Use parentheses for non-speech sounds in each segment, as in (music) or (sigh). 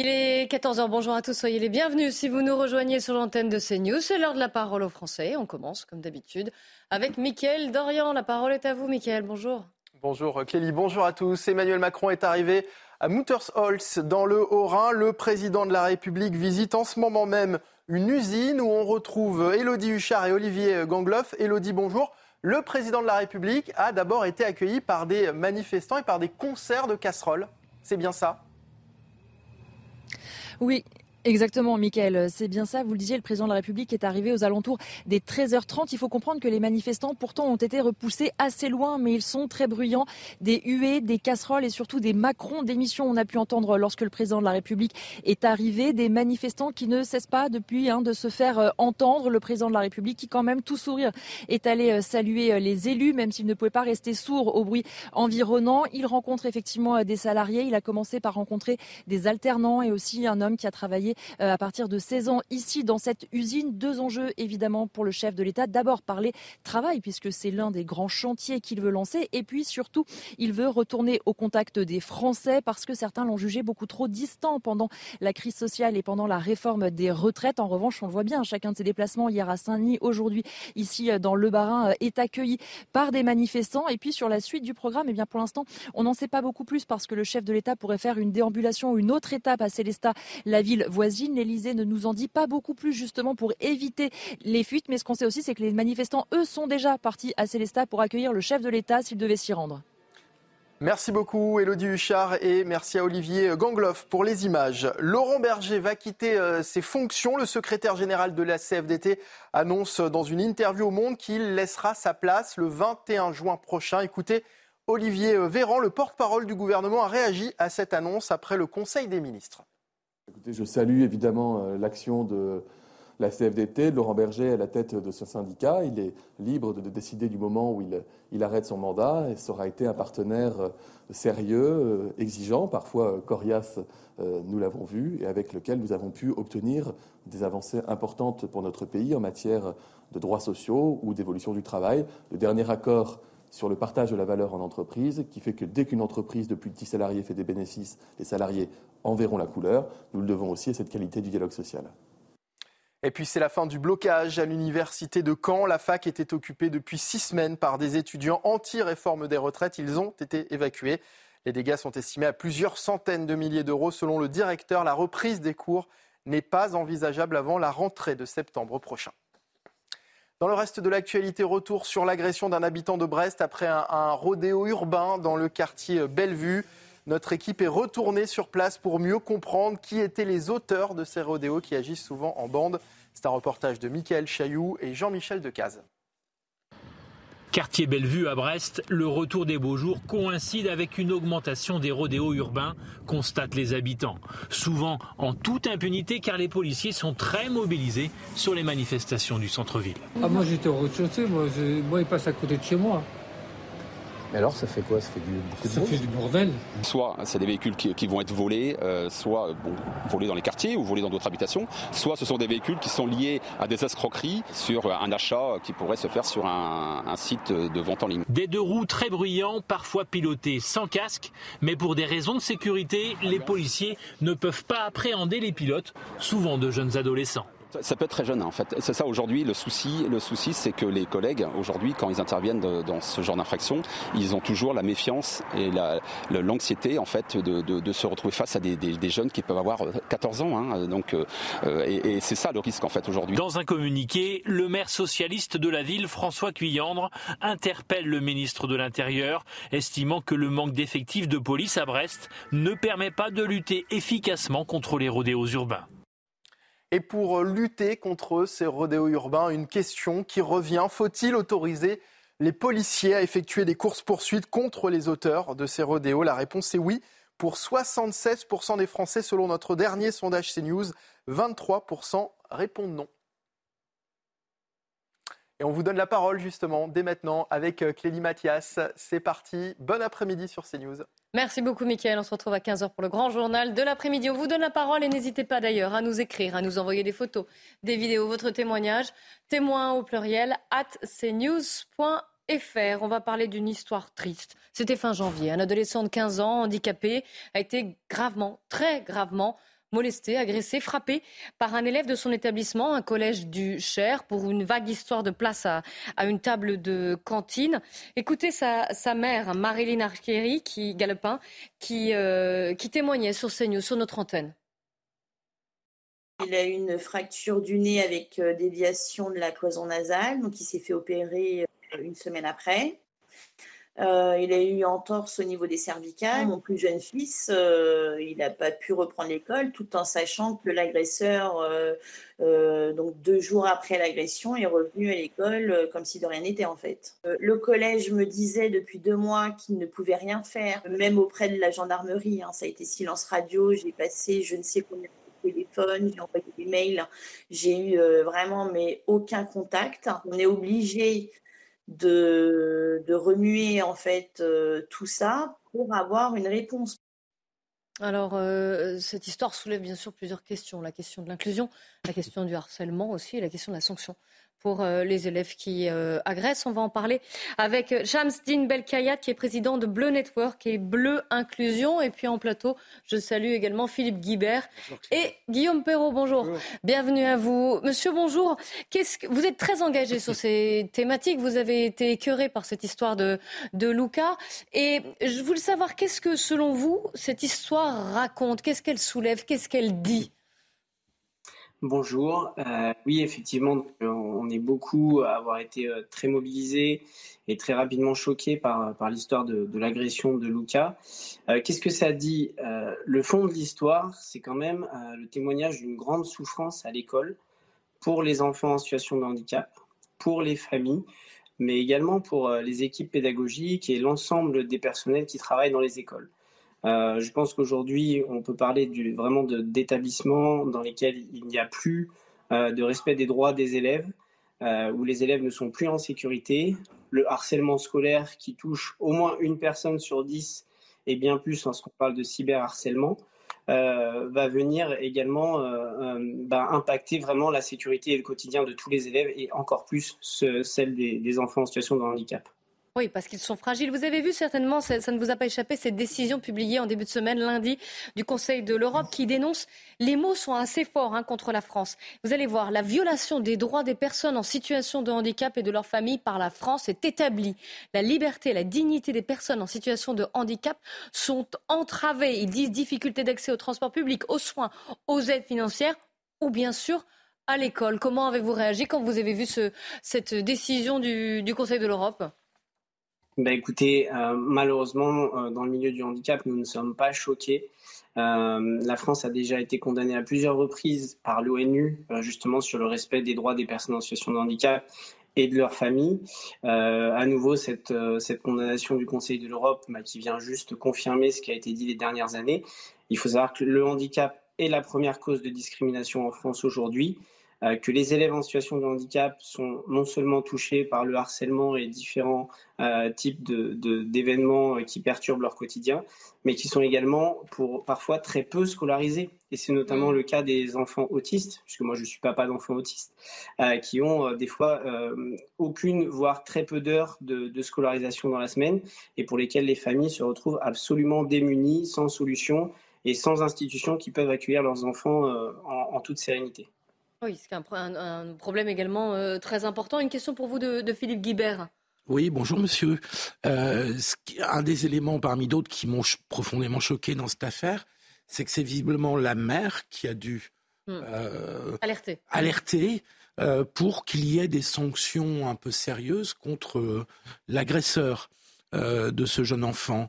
Il est 14h, bonjour à tous, soyez les bienvenus si vous nous rejoignez sur l'antenne de CNews. C'est l'heure de la parole aux Français. On commence comme d'habitude avec Mickaël Dorian. La parole est à vous Mickaël, bonjour. Bonjour Clélie, bonjour à tous. Emmanuel Macron est arrivé à Muttersholz dans le Haut-Rhin. Le président de la République visite en ce moment même une usine où on retrouve Elodie Huchard et Olivier Gangloff. Elodie, bonjour. Le président de la République a d'abord été accueilli par des manifestants et par des concerts de casseroles. C'est bien ça? Oui, Exactement, Michael. C'est bien ça. Vous le disiez, le président de la République est arrivé aux alentours des 13h30. Il faut comprendre que les manifestants, pourtant, ont été repoussés assez loin, mais ils sont très bruyants. Des huées, des casseroles et surtout des macrons d'émission. On a pu entendre lorsque le président de la République est arrivé. Des manifestants qui ne cessent pas depuis hein, de se faire euh, entendre. Le président de la République qui, quand même, tout sourire, est allé euh, saluer euh, les élus, même s'il ne pouvait pas rester sourd au bruit environnant. Il rencontre effectivement des salariés. Il a commencé par rencontrer des alternants et aussi un homme qui a travaillé à partir de 16 ans ici dans cette usine. Deux enjeux évidemment pour le chef de l'État. D'abord parler travail puisque c'est l'un des grands chantiers qu'il veut lancer et puis surtout il veut retourner au contact des Français parce que certains l'ont jugé beaucoup trop distant pendant la crise sociale et pendant la réforme des retraites. En revanche, on le voit bien, chacun de ses déplacements hier à Saint-Denis, aujourd'hui ici euh, dans le Barin euh, est accueilli par des manifestants. Et puis sur la suite du programme, eh bien pour l'instant, on n'en sait pas beaucoup plus parce que le chef de l'État pourrait faire une déambulation une autre étape à Célestat, la ville voisine. L'Elysée ne nous en dit pas beaucoup plus justement pour éviter les fuites. Mais ce qu'on sait aussi, c'est que les manifestants, eux, sont déjà partis à Célestat pour accueillir le chef de l'État s'il devait s'y rendre. Merci beaucoup Elodie Huchard et merci à Olivier Gangloff pour les images. Laurent Berger va quitter euh, ses fonctions. Le secrétaire général de la CFDT annonce dans une interview au Monde qu'il laissera sa place le 21 juin prochain. Écoutez, Olivier Véran, le porte-parole du gouvernement, a réagi à cette annonce après le Conseil des ministres. Je salue évidemment euh, l'action de la CFDT, Laurent Berger à la tête de ce syndicat. Il est libre de décider du moment où il, il arrête son mandat et ça aura été un partenaire euh, sérieux, euh, exigeant, parfois coriace, nous l'avons vu, et avec lequel nous avons pu obtenir des avancées importantes pour notre pays en matière de droits sociaux ou d'évolution du travail. Le dernier accord sur le partage de la valeur en entreprise, qui fait que dès qu'une entreprise de plus de 10 salariés fait des bénéfices, les salariés en verront la couleur. Nous le devons aussi à cette qualité du dialogue social. Et puis c'est la fin du blocage à l'université de Caen. La fac était occupée depuis six semaines par des étudiants anti-réforme des retraites. Ils ont été évacués. Les dégâts sont estimés à plusieurs centaines de milliers d'euros. Selon le directeur, la reprise des cours n'est pas envisageable avant la rentrée de septembre prochain. Dans le reste de l'actualité, retour sur l'agression d'un habitant de Brest après un, un rodéo urbain dans le quartier Bellevue. Notre équipe est retournée sur place pour mieux comprendre qui étaient les auteurs de ces rodéos qui agissent souvent en bande. C'est un reportage de Michael Chailloux et Jean-Michel Decaze. Quartier Bellevue à Brest, le retour des beaux jours coïncide avec une augmentation des rodéos urbains, constatent les habitants. Souvent en toute impunité car les policiers sont très mobilisés sur les manifestations du centre-ville. Ah, moi j'étais au rez-de-chaussée, moi, moi il passe à côté de chez moi. Mais alors, ça fait quoi? Ça fait du, beaucoup de Ça fait du bordel. Soit c'est des véhicules qui, qui, vont être volés, euh, soit bon, volés dans les quartiers ou volés dans d'autres habitations, soit ce sont des véhicules qui sont liés à des escroqueries sur un achat qui pourrait se faire sur un, un site de vente en ligne. Des deux roues très bruyants, parfois pilotés sans casque, mais pour des raisons de sécurité, les policiers ne peuvent pas appréhender les pilotes, souvent de jeunes adolescents. Ça peut être très jeune, en fait. C'est ça aujourd'hui le souci. Le souci, c'est que les collègues aujourd'hui, quand ils interviennent dans ce genre d'infraction, ils ont toujours la méfiance et l'anxiété en fait de, se retrouver face à des, jeunes qui peuvent avoir 14 ans. Hein, donc, euh, et, et c'est ça le risque en fait aujourd'hui. Dans un communiqué, le maire socialiste de la ville, François Cuyandre, interpelle le ministre de l'Intérieur, estimant que le manque d'effectifs de police à Brest ne permet pas de lutter efficacement contre les rodéos urbains. Et pour lutter contre ces rodéos urbains, une question qui revient, faut-il autoriser les policiers à effectuer des courses-poursuites contre les auteurs de ces rodéos? La réponse est oui pour 76% des Français selon notre dernier sondage CNews. 23% répondent non. Et on vous donne la parole justement dès maintenant avec Clélie Mathias. C'est parti. Bon après-midi sur CNews. Merci beaucoup, Mickaël. On se retrouve à 15h pour le grand journal de l'après-midi. On vous donne la parole et n'hésitez pas d'ailleurs à nous écrire, à nous envoyer des photos, des vidéos, votre témoignage. Témoin au pluriel at cnews.fr. On va parler d'une histoire triste. C'était fin janvier. Un adolescent de 15 ans, handicapé, a été gravement, très gravement molesté, agressé, frappé par un élève de son établissement, un collège du Cher, pour une vague histoire de place à, une table de cantine. Écoutez sa, mère, Marilyn Archieri, qui, Galopin, qui, euh, qui témoignait sur CNews, sur notre antenne. Il a eu une fracture du nez avec euh, déviation de la cloison nasale, donc il s'est fait opérer euh, une semaine après. Euh, il a eu entorse au niveau des cervicales. Mon plus jeune fils, euh, il n'a pas pu reprendre l'école tout en sachant que l'agresseur, euh, donc deux jours après l'agression, est revenu à l'école comme si de rien n'était en fait. le collège me disait depuis deux mois qu'il ne pouvait rien faire, même auprès de la gendarmerie. Hein. ça a été silence radio. J'ai passé je ne sais combien de téléphones, j'ai envoyé des mails. J'ai eu vraiment mais aucun contact. On est obligé de, remuer euh, tout ça pour avoir une réponse. Alors, euh, cette histoire soulève bien sûr plusieurs questions. La question de l'inclusion, la question du harcèlement aussi et la question de la sanction pour euh, les élèves qui euh, agressent. On va en parler avec Dean Belkayat, qui est président de Bleu Network et Bleu Inclusion. Et puis en plateau, je salue également Philippe Guibert et Guillaume Perrault. Bonjour. Bienvenue à vous. Monsieur, bonjour. Qu'est-ce que... Vous êtes très engagé sur ces (laughs) thématiques. Vous avez été écœuré par cette histoire de, de Luca. Et je voulais savoir, qu'est-ce que, selon vous, cette histoire raconte? Qu'est-ce qu'elle soulève? Qu'est-ce qu'elle dit? Bonjour. Euh, oui, effectivement, on est beaucoup à avoir été euh, très mobilisés et très rapidement choqués par, l'histoire de, l'agression de Luca. Euh, qu'est-ce que ça dit? Le fond de l'histoire, c'est quand même le témoignage d'une grande souffrance à l'école pour les enfants en situation de handicap, pour les familles, mais également pour les équipes pédagogiques et l'ensemble des personnels qui travaillent dans les écoles. Euh, je pense qu'aujourd'hui, on peut parler du, vraiment d'établissements dans lesquels il n'y a plus euh, de respect des droits des élèves, euh, où les élèves ne sont plus en sécurité. Le harcèlement scolaire qui touche au moins une personne sur dix, et bien plus lorsqu'on parle de cyberharcèlement, va venir également bah, impacter vraiment la sécurité et le quotidien de tous les élèves, et encore plus celle des enfants en situation de handicap. Oui, parce qu'ils sont fragiles. Vous avez vu certainement, ça, ne vous a pas échappé, cette décision publiée en début de semaine, lundi, du Conseil de l'Europe, qui dénonce, les mots sont assez forts hein, contre la France. Vous allez voir, la violation des droits des personnes en situation de handicap et de leur famille par la France est établie. La liberté la dignité des personnes en situation de handicap sont entravées. Ils disent difficulté d'accès au transport public, aux soins, aux aides financières ou bien sûr à l'école. Comment avez-vous réagi quand vous avez vu cette décision du Conseil de l'Europe? Bah écoutez, euh, malheureusement, euh, dans le milieu du handicap, nous ne sommes pas choqués. Euh, la France a déjà été condamnée à plusieurs reprises par l'ONU, justement sur le respect des droits des personnes en situation de handicap et de leurs familles. à nouveau, cette, cette condamnation du Conseil de l'Europe bah, qui vient juste confirmer ce qui a été dit les dernières années. Il faut savoir que le handicap est la première cause de discrimination en France aujourd'hui. Euh, que les élèves en situation de handicap sont non seulement touchés par le harcèlement et différents euh, types d'événements de, qui perturbent leur quotidien, mais qui sont également pour parfois très peu scolarisés. Et c'est notamment mm. le cas des enfants autistes, puisque moi je suis pas d'enfants autistes, euh, qui ont des fois aucune, voire très peu d'heures de, scolarisation dans la semaine, et pour lesquelles les familles se retrouvent absolument démunies, sans solution et sans institutions qui peuvent accueillir leurs enfants en toute sérénité. Oui, c'est un, un, problème également euh, très important. Une question pour vous de, Philippe Guibert. Oui, bonjour monsieur. Euh, un des éléments parmi d'autres qui m'ont profondément choqué dans cette affaire, c'est que c'est visiblement la mère qui a dû hmm. euh, alerter, alerter pour qu'il y ait des sanctions un peu sérieuses contre l'agresseur de ce jeune enfant.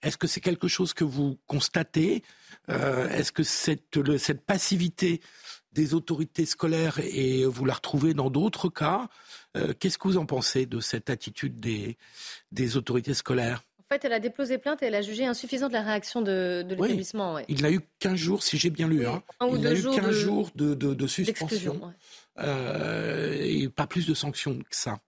Est-ce que c'est quelque chose que vous constatez? Est-ce que cette, cette passivité des autorités scolaires et vous la retrouvez dans d'autres cas. Euh, qu'est-ce que vous en pensez de cette attitude des, des autorités scolaires? En fait, elle a déposé plainte et elle a jugé insuffisante la réaction de, l'établissement. Il n'a eu 15 jours, si j'ai bien lu. Hein. il a eu 15 jours de, de, suspension. Euh, et pas plus de sanctions que ça.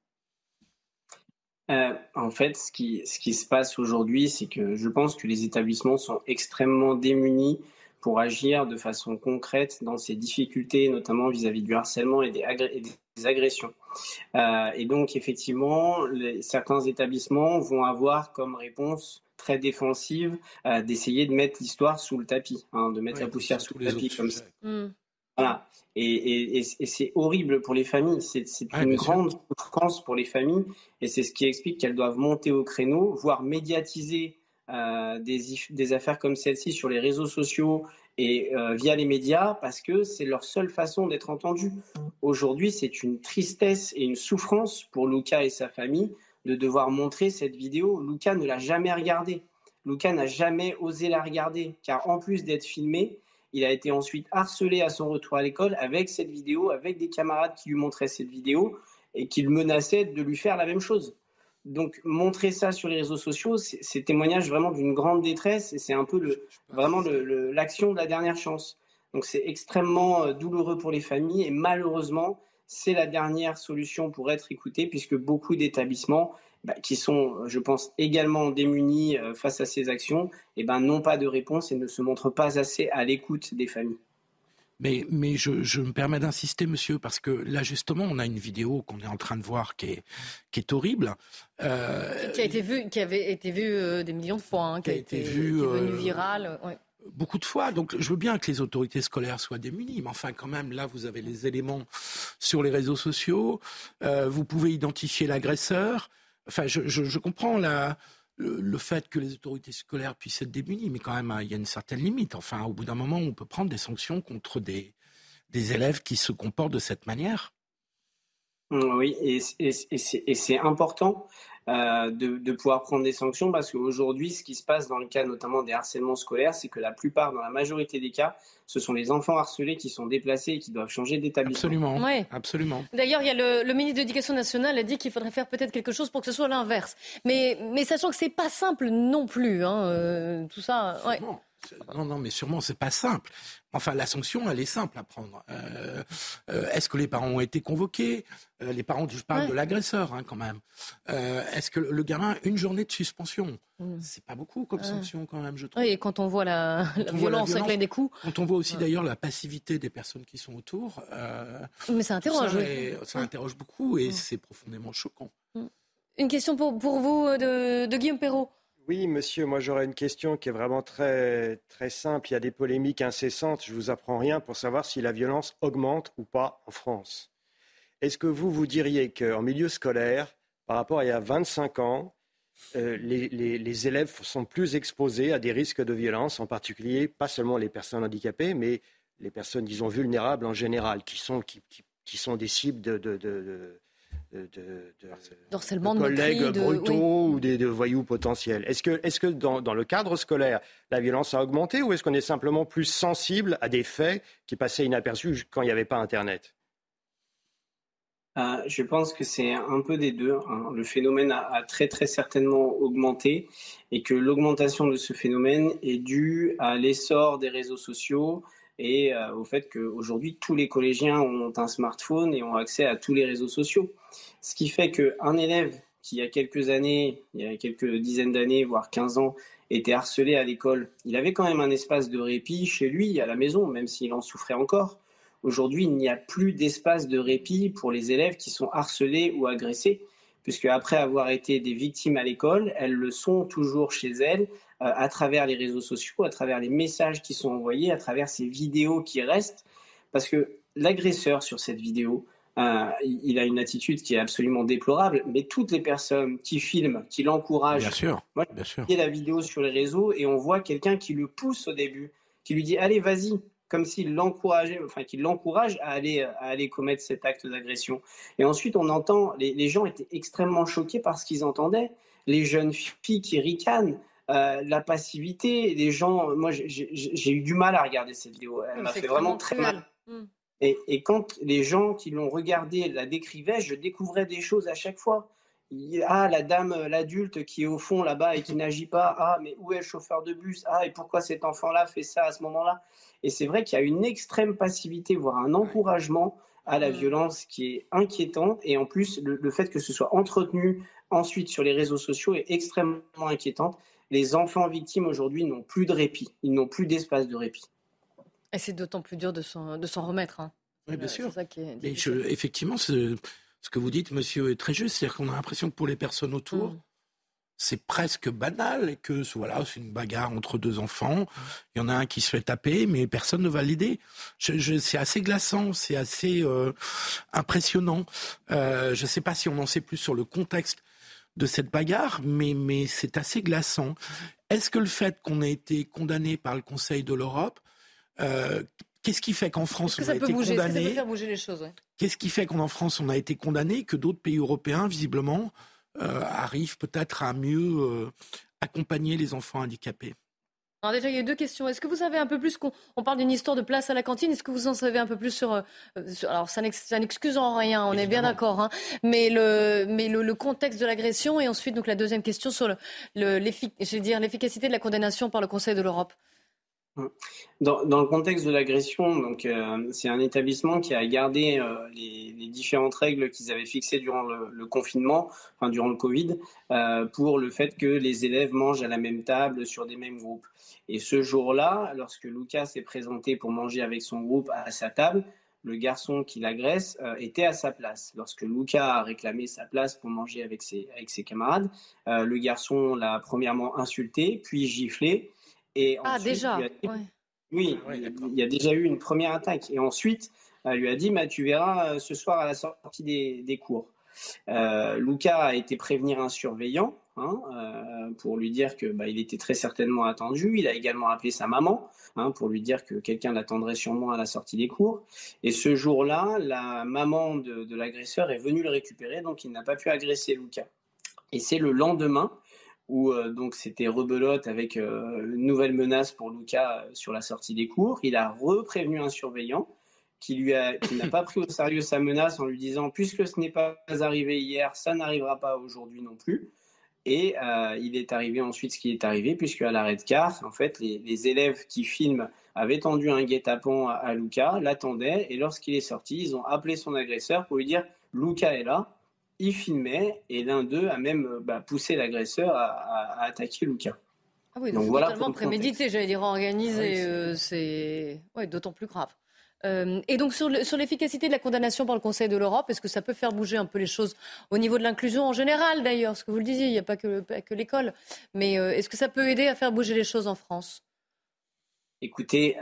Euh, en fait, ce qui, ce qui se passe aujourd'hui, c'est que je pense que les établissements sont extrêmement démunis pour agir de façon concrète dans ces difficultés, notamment vis-à-vis du harcèlement et des, agressions. Euh, et donc, effectivement, certains établissements vont avoir comme réponse très défensive euh, d'essayer de mettre l'histoire sous le tapis, hein, de mettre la poussière sous le tapis comme ça. Mmh. Voilà. Et, c'est horrible pour les familles. C'est une grande souffrance pour les familles. Et c'est ce qui explique qu'elles doivent monter au créneau, voire médiatiser euh, des, affaires comme celle-ci sur les réseaux sociaux et euh, via les médias parce que c'est leur seule façon d'être entendus. Aujourd'hui, c'est une tristesse et une souffrance pour Luca et sa famille de devoir montrer cette vidéo. Luca ne l'a jamais regardée. Luca n'a jamais osé la regarder car en plus d'être filmé, il a été ensuite harcelé à son retour à l'école avec cette vidéo, avec des camarades qui lui montraient cette vidéo et qui le menaçaient de lui faire la même chose. Donc montrer ça sur les réseaux sociaux, c'est témoignage vraiment d'une grande détresse et c'est un peu le, vraiment l'action de la dernière chance. Donc c'est extrêmement euh, douloureux pour les familles et malheureusement, c'est la dernière solution pour être écouté puisque beaucoup d'établissements bah, qui sont, je pense, également démunis euh, face à ces actions, eh ben, n'ont pas de réponse et ne se montrent pas assez à l'écoute des familles. Mais, mais je, je, me permets d'insister, monsieur, parce que là, justement, on a une vidéo qu'on est en train de voir qui est, qui est horrible. Euh, qui, a été vue, qui avait été vue euh, des millions de fois, hein, qui, a été, vue, devenue virale. Beaucoup de fois. Donc, je veux bien que les autorités scolaires soient démunies, mais enfin, quand même, là, vous avez les éléments sur les réseaux sociaux. vous pouvez identifier l'agresseur. Enfin, je, comprends le, fait que les autorités scolaires puissent être démunies, mais quand même, hein, il y a une certaine limite. Enfin, au bout d'un moment, on peut prendre des sanctions contre des, élèves qui se comportent de cette manière. Oui, et c'est important euh, de, pouvoir prendre des sanctions parce qu'aujourd'hui, ce qui se passe dans le cas notamment des harcèlements scolaires, c'est que la plupart, dans la majorité des cas, ce sont les enfants harcelés qui sont déplacés et qui doivent changer d'établissement. Absolument. Absolument. D'ailleurs, il y a le, ministre de l'Éducation nationale a dit qu'il faudrait faire peut-être quelque chose pour que ce soit l'inverse. Mais, mais sachant que c'est pas simple non plus, hein, euh, tout ça. Ouais. Non, non, mais sûrement, c'est pas simple. Enfin, la sanction, elle est simple à prendre. Euh, euh, est-ce que les parents ont été convoqués? Euh, Les parents, je parle de l'agresseur, hein, quand même. Est-ce que le gamin, une journée de suspension? Mm. C'est pas beaucoup comme sanction, quand même, je trouve. Oui, et quand on voit la, violence, avec des coups. Quand on voit aussi, d'ailleurs, la passivité des personnes qui sont autour. mais ça interroge. Ça, interroge beaucoup et mm. c'est profondément choquant. Mm. Une question pour, pour vous de, de Guillaume Perrault. Oui, monsieur, moi j'aurais une question qui est vraiment très, très simple. Il y a des polémiques incessantes. Je ne vous apprends rien pour savoir si la violence augmente ou pas en France. Est-ce que vous, vous diriez qu'en milieu scolaire, par rapport à il y a 25 ans, euh, les, élèves sont plus exposés à des risques de violence, en particulier pas seulement les personnes handicapées, mais les personnes, disons, vulnérables en général, qui sont, qui, qui, sont des cibles de, de de, de, collègues brutaux ou des, de voyous potentiels. Est-ce que, est que dans, dans, le cadre scolaire, la violence a augmenté ou est-ce qu'on est simplement plus sensible à des faits qui passaient inaperçus quand il n'y avait pas Internet? Euh, je pense que c'est un peu des deux. Hein. Le phénomène a, a, très très certainement augmenté et que l'augmentation de ce phénomène est due à l'essor des réseaux sociaux, et euh, au fait qu'aujourd'hui, tous les collégiens ont un smartphone et ont accès à tous les réseaux sociaux. Ce qui fait qu'un élève qui, il y a quelques années, il y a quelques dizaines d'années, voire 15 ans, était harcelé à l'école, il avait quand même un espace de répit chez lui, à la maison, même s'il en souffrait encore. Aujourd'hui, il n'y a plus d'espace de répit pour les élèves qui sont harcelés ou agressés, puisque après avoir été des victimes à l'école, elles le sont toujours chez elles, à travers les réseaux sociaux, à travers les messages qui sont envoyés, à travers ces vidéos qui restent. Parce que l'agresseur sur cette vidéo, euh, il a une attitude qui est absolument déplorable, mais toutes les personnes qui filment, qui l'encouragent, bien sûr, moi, bien sûr. la vidéo sur les réseaux et on voit quelqu'un qui le pousse au début, qui lui dit allez vas-y, comme s'il l'encourageait, enfin qui l'encourage à aller à aller commettre cet acte d'agression. Et ensuite on entend les, les gens étaient extrêmement choqués par ce qu'ils entendaient, les jeunes filles qui ricanent, euh, la passivité, les gens. Moi, j'ai eu du mal à regarder cette vidéo. Elle m'a fait vraiment très mal. Mm. Et, quand les gens qui l'ont regardé la décrivaient, je découvrais des choses à chaque fois. Ah, la dame, l'adulte qui est au fond là-bas et qui n'agit pas. Ah, mais où est le chauffeur de bus? Ah, et pourquoi cet enfant-là fait ça à ce moment-là? Et c'est vrai qu'il y a une extrême passivité, voire un encouragement à la mmh. violence qui est inquiétante. Et en plus, le, fait que ce soit entretenu ensuite sur les réseaux sociaux est extrêmement inquiétante. Les enfants victimes aujourd'hui n'ont plus de répit, ils n'ont plus d'espace de répit. Et c'est d'autant plus dur de s'en remettre. Hein. Oui, bien sûr. Mais effectivement, ce, que vous dites, monsieur, est très juste. C'est-à-dire qu'on a l'impression que pour les personnes autour, mmh c'est presque banal et que voilà, c'est une bagarre entre deux enfants. Il y en a un qui se fait taper, mais personne ne va l'aider. c'est assez glaçant, c'est assez euh, impressionnant. Euh, je ne sais pas si on en sait plus sur le contexte de cette bagarre, mais, mais c'est assez glaçant. Est-ce que le fait qu'on ait été condamné par le Conseil de l'Europe, euh, qu'est-ce qui fait qu'en France on a été condamné? Qu'est-ce qui fait qu'en France on a été condamné que d'autres pays européens visiblement euh, arrive peut-être à mieux euh, accompagner les enfants handicapés? Alors déjà, il y a deux questions. Est-ce que vous savez un peu plus qu'on on parle d'une histoire de place à la cantine? Est-ce que vous en savez un peu plus sur, euh, alors ça n'excuse en rien, on est bien d'accord, hein, mais le mais le, contexte de l'agression et ensuite donc la deuxième question sur le, le dire l'efficacité de la condamnation par le Conseil de l'Europe. Dans, dans, le contexte de l'agression, donc euh, c'est un établissement qui a gardé euh, les, différentes règles qu'ils avaient fixées durant le, confinement, enfin durant le Covid, euh, pour le fait que les élèves mangent à la même table sur des mêmes groupes. Et ce jour-là, lorsque Lucas s'est présenté pour manger avec son groupe à sa table, le garçon qui l'agresse était à sa place. Lorsque Lucas a réclamé sa place pour manger avec ses camarades, le garçon l'a premièrement insulté, puis giflé. Et ah, déjà Oui, il y a déjà eu une première attaque. Et ensuite, elle lui a dit bah, Tu verras euh, ce soir à la sortie des, cours. Euh, Lucas a été prévenir un surveillant hein, euh, pour lui dire que bah, il était très certainement attendu. Il a également appelé sa maman hein, pour lui dire que quelqu'un l'attendrait sûrement à la sortie des cours. Et ce jour-là, la maman de, de l'agresseur est venue le récupérer, donc il n'a pas pu agresser Lucas. Et c'est le lendemain où euh, donc c'était rebelote avec euh, une nouvelle menace pour Lucas euh, sur la sortie des cours. Il a reprévenu un surveillant qui lui a, qui n'a pas pris au sérieux sa menace en lui disant puisque ce n'est pas arrivé hier, ça n'arrivera pas aujourd'hui non plus. Et il est arrivé ensuite ce qui est arrivé, puisque à l'arrêt de car, en fait, les, élèves qui filment avaient tendu un guet-apens à, à Lucas, l'attendaient, et lorsqu'il est sorti, ils ont appelé son agresseur pour lui dire Lucas est là, il filmait et l'un d'eux a même euh, bah, poussé l'agresseur à, attaquer Lucas. Ah oui, donc, totalement prémédité, j'allais dire organisé. Euh, c'est d'autant plus grave. Euh, et donc sur l'efficacité de la condamnation par le Conseil de l'Europe, est-ce que ça peut faire bouger un peu les choses au niveau de l'inclusion en général d'ailleurs Ce que vous le disiez, il n'y a pas que, que l'école. Mais est-ce que ça peut aider à faire bouger les choses en France? Écoutez,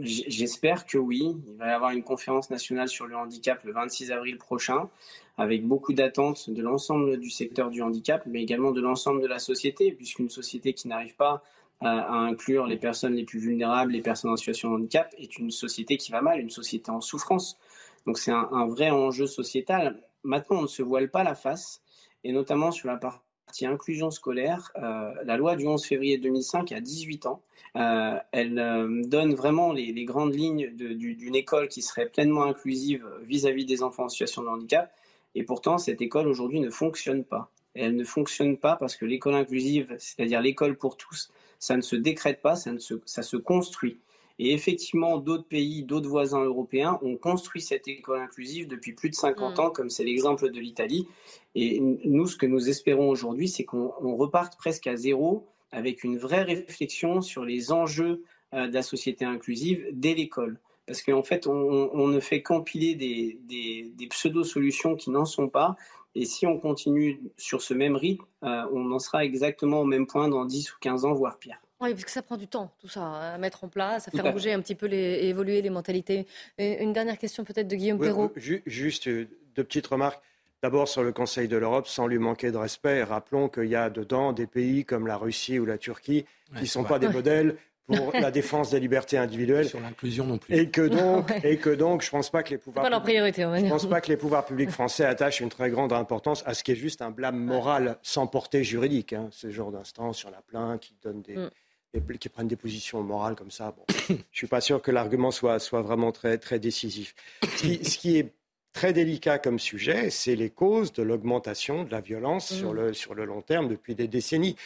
j'espère que oui. Il va y avoir une conférence nationale sur le handicap le 26 avril prochain avec beaucoup d'attentes de l'ensemble du secteur du handicap, mais également de l'ensemble de la société, puisqu'une société qui n'arrive pas à, inclure les personnes les plus vulnérables, les personnes en situation de handicap, est une société qui va mal, une société en souffrance. Donc c'est un, vrai enjeu sociétal. Maintenant, on ne se voile pas la face, et notamment sur la partie inclusion scolaire, euh, la loi du 11 février 2005 a 18 ans. Euh, elle euh, donne vraiment les, grandes lignes d'une école qui serait pleinement inclusive vis à -vis des enfants en situation de handicap. Et pourtant, cette école aujourd'hui ne fonctionne pas. elle ne fonctionne pas parce que l'école inclusive, c'est-à-dire l'école pour tous, ça ne se décrète pas, ça se construit. Et effectivement, d'autres pays, d'autres voisins européens ont construit cette école inclusive depuis plus de 50 mm. ans, comme c'est l'exemple de l'Italie. Et nous, ce que nous espérons aujourd'hui, c'est qu'on reparte presque à zéro avec une vraie réflexion sur les enjeux euh, de la société inclusive dès l'école parce qu'en fait, on, ne fait qu'empiler des, des, pseudo-solutions qui n'en sont pas. Et si on continue sur ce même rythme, euh, on en sera exactement au même point dans 10 ou 15 ans, voire pire. Oui, parce que ça prend du temps, tout ça, à mettre en place, à faire bouger un petit peu les, et évoluer les mentalités. une dernière question peut-être de Guillaume Perrault. juste deux petites remarques. D'abord sur le Conseil de l'Europe, sans lui manquer de respect, rappelons qu'il y a dedans des pays comme la Russie ou la Turquie qui ne sont pas des modèles pour (laughs) la défense des libertés individuelles. Sur l'inclusion non plus. Et que donc, (laughs) et que donc je ne pense pas que les pouvoirs. Pas leur priorité, on va dire. Je pense pas que les pouvoirs publics français attachent une très grande importance à ce qui est juste un blâme moral sans portée juridique. Hein, ce genre d'instance sur la plainte qui donne des, mm. Et qui prennent des positions morales comme ça. Bon, (coughs) je ne suis pas sûr que l'argument soit, soit vraiment très, très décisif. Ce qui, est très délicat comme sujet, c'est les causes de l'augmentation de la violence sur, mm. le, sur le long terme depuis des décennies.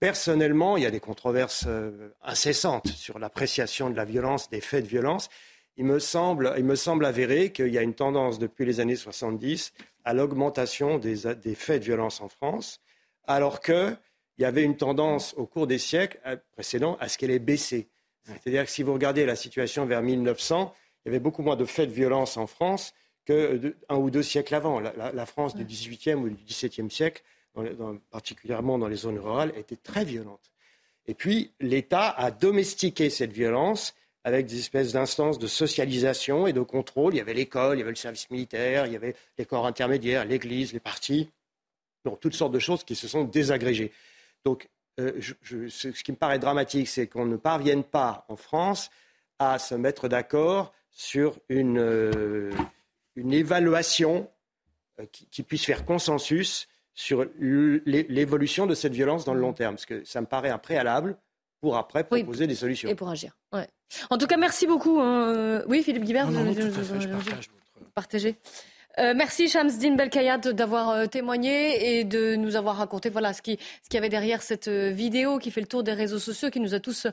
Personnellement, il y a des controverses euh, incessantes sur l'appréciation de la violence, des faits de violence. Il me semble, il me semble avéré qu'il y a une tendance depuis les années 70 à l'augmentation des, des faits de violence en France, alors que il y avait une tendance au cours des siècles euh, précédents à ce qu'elle ait baissé. C'est-à-dire que si vous regardez la situation vers 1900, il y avait beaucoup moins de faits de violence en France que un ou deux siècles avant. La, France du XVIIIe ou du XVIIe siècle, particulièrement dans les zones rurales, était très violente. Et puis, l'État a domestiqué cette violence avec des espèces d'instances de socialisation et de contrôle. Il y avait l'école, il y avait le service militaire, il y avait les corps intermédiaires, l'Église, les partis, donc toutes sortes de choses qui se sont désagrégées. Donc, euh, ce, qui me paraît dramatique, c'est qu'on ne parvienne pas en France à se mettre d'accord sur une, euh, évaluation euh, qui, puisse faire consensus sur l'évolution de cette violence dans le long terme. Parce que ça me paraît un préalable pour après proposer des solutions. Et pour agir. En tout cas, merci beaucoup. Hein. Oui, Philippe Guibert, vous, avez, partagé euh, merci Shamsdin Belkayat d'avoir euh, témoigné et de nous avoir raconté voilà ce qui ce qu'il y avait derrière cette euh, vidéo qui fait le tour des réseaux sociaux, qui nous a tous